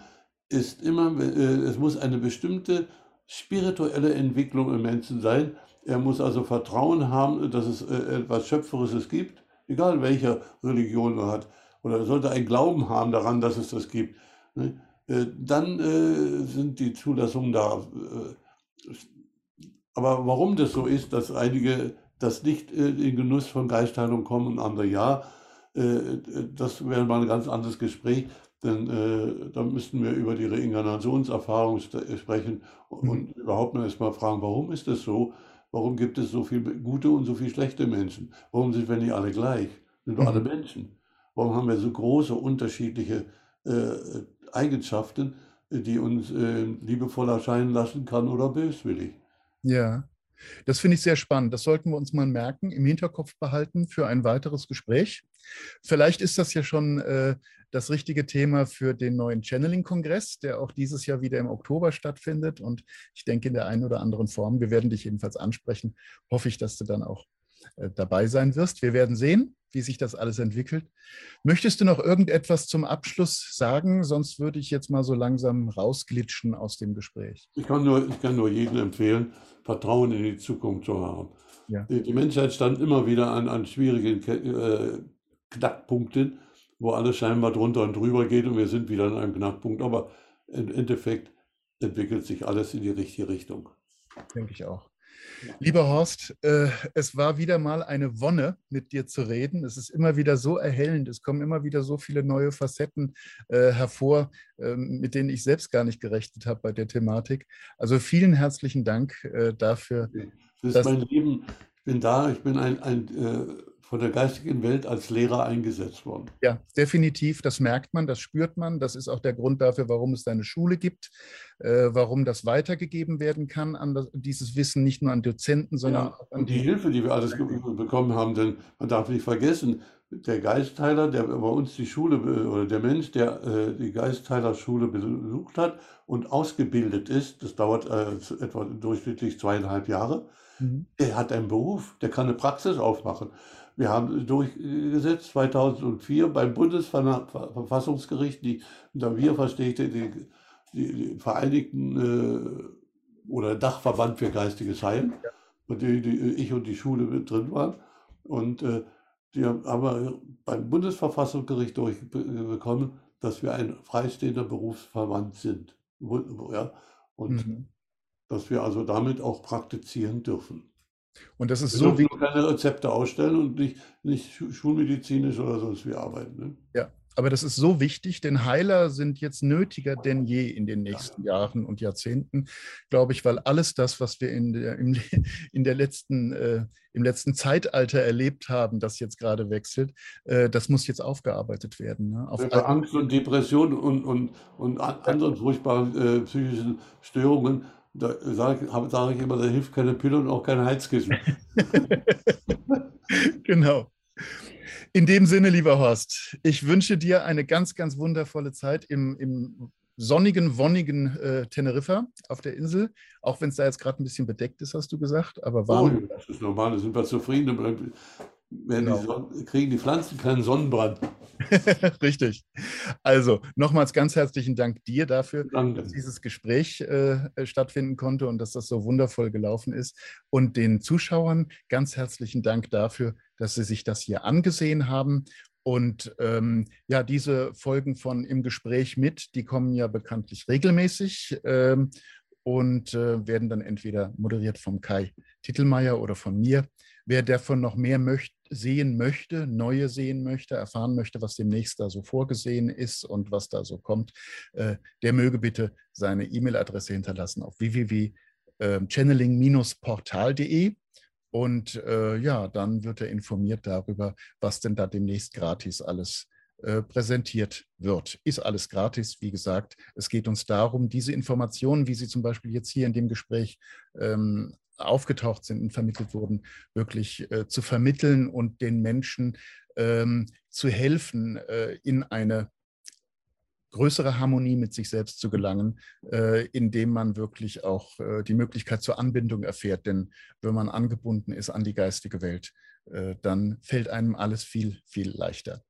ist immer, äh, es muss eine bestimmte spirituelle Entwicklung im Menschen sein, er muss also Vertrauen haben, dass es äh, etwas Schöpferisches gibt, egal welche Religion er hat. Oder er sollte einen Glauben haben daran, dass es das gibt. Ne? Äh, dann äh, sind die Zulassungen da. Aber warum das so ist, dass einige das nicht in Genuss von Geistheilung kommen und andere ja, das wäre mal ein ganz anderes Gespräch. Denn äh, da müssten wir über die Reinkarnationserfahrung sprechen und, mhm. überhaupt mal erstmal fragen, warum ist das so? Warum gibt es so viele gute und so viele schlechte Menschen? Warum sind wir nicht alle gleich? Sind wir alle mhm. Menschen? Warum haben wir so große unterschiedliche äh, Eigenschaften, die uns äh, liebevoll erscheinen lassen kann oder böswillig? Ja, das finde ich sehr spannend. Das sollten wir uns mal merken, im Hinterkopf behalten für ein weiteres Gespräch. Vielleicht ist das ja schon äh, das richtige Thema für den neuen Channeling-Kongress, der auch dieses Jahr wieder im Oktober stattfindet. Und ich denke in der einen oder anderen Form, wir werden dich jedenfalls ansprechen, hoffe ich, dass du dann auch dabei sein wirst. Wir werden sehen, wie sich das alles entwickelt. Möchtest du noch irgendetwas zum Abschluss sagen? Sonst würde ich jetzt mal so langsam rausglitschen aus dem Gespräch. Ich kann nur, ich kann nur jedem empfehlen, Vertrauen in die Zukunft zu haben. Ja. Die Menschheit stand immer wieder an, an schwierigen äh, Knackpunkten wo alles scheinbar drunter und drüber geht und wir sind wieder an einem Knackpunkt. Aber im Endeffekt entwickelt sich alles in die richtige Richtung. Denke ich auch. Lieber Horst, äh, es war wieder mal eine Wonne, mit dir zu reden. Es ist immer wieder so erhellend. Es kommen immer wieder so viele neue Facetten äh, hervor, äh, mit denen ich selbst gar nicht gerechnet habe bei der Thematik. Also vielen herzlichen Dank äh, dafür. Das ist mein Leben. Ich bin da. Ich bin ein, ein äh, von der geistigen Welt als Lehrer eingesetzt worden. Ja, definitiv. Das merkt man, das spürt man. Das ist auch der Grund dafür, warum es eine Schule gibt, äh, warum das weitergegeben werden kann, an das, dieses Wissen nicht nur an Dozenten, sondern ja, auch an die, die Hilfe, die wir alles bekommen haben. Denn man darf nicht vergessen, der Geistteiler, der bei uns die Schule oder der Mensch, der äh, die Geistteilerschule besucht hat und ausgebildet ist, das dauert äh, etwa durchschnittlich zweieinhalb Jahre, mhm. der hat einen Beruf, der kann eine Praxis aufmachen. Wir haben durchgesetzt 2004 beim Bundesverfassungsgericht, die, unter wir verstehe ich die, die, Vereinigten äh, oder Dachverband für geistiges Heilen, ja. und die, die, ich und die Schule mit drin waren. Und äh, die haben wir beim Bundesverfassungsgericht durchbekommen, dass wir ein freistehender Berufsverband sind. Ja? Und mhm. dass wir also damit auch praktizieren dürfen. Und das ist so wie. keine Rezepte ausstellen und nicht, nicht schulmedizinisch oder sonst wie arbeiten. Ne? Ja, aber das ist so wichtig, denn Heiler sind jetzt nötiger denn je in den nächsten Jahren und Jahrzehnten, glaube ich, weil alles das, was wir in der, im, <laughs> in der letzten, äh, im letzten Zeitalter erlebt haben, das jetzt gerade wechselt, äh, das muss jetzt aufgearbeitet werden. Ne? Auf Über Angst und Depression und, und, und anderen furchtbaren äh, psychischen Störungen da sage sag ich immer, da hilft keine Pille und auch kein Heizkissen. <laughs> genau. In dem Sinne, lieber Horst, ich wünsche dir eine ganz, ganz wundervolle Zeit im, im sonnigen, wonnigen äh, Teneriffa auf der Insel, auch wenn es da jetzt gerade ein bisschen bedeckt ist, hast du gesagt, aber warm. Oh, das ist normal, da sind wir zufrieden genau. die Sonne, kriegen die Pflanzen keinen Sonnenbrand. <laughs> Richtig. Also nochmals ganz herzlichen Dank dir dafür, Danke. dass dieses Gespräch äh, stattfinden konnte und dass das so wundervoll gelaufen ist. Und den Zuschauern ganz herzlichen Dank dafür, dass sie sich das hier angesehen haben. Und ähm, ja, diese Folgen von Im Gespräch mit, die kommen ja bekanntlich regelmäßig ähm, und äh, werden dann entweder moderiert vom Kai Titelmeier oder von mir. Wer davon noch mehr möchte, sehen möchte, neue sehen möchte, erfahren möchte, was demnächst da so vorgesehen ist und was da so kommt, äh, der möge bitte seine E-Mail-Adresse hinterlassen auf www.channeling-portal.de. Und äh, ja, dann wird er informiert darüber, was denn da demnächst gratis alles präsentiert wird. Ist alles gratis, wie gesagt. Es geht uns darum, diese Informationen, wie sie zum Beispiel jetzt hier in dem Gespräch ähm, aufgetaucht sind und vermittelt wurden, wirklich äh, zu vermitteln und den Menschen ähm, zu helfen, äh, in eine größere Harmonie mit sich selbst zu gelangen, äh, indem man wirklich auch äh, die Möglichkeit zur Anbindung erfährt. Denn wenn man angebunden ist an die geistige Welt, äh, dann fällt einem alles viel, viel leichter.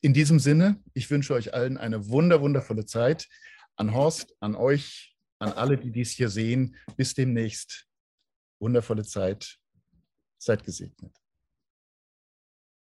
In diesem Sinne, ich wünsche euch allen eine wunder, wundervolle Zeit. An Horst, an euch, an alle, die dies hier sehen. Bis demnächst. Wundervolle Zeit. Seid gesegnet.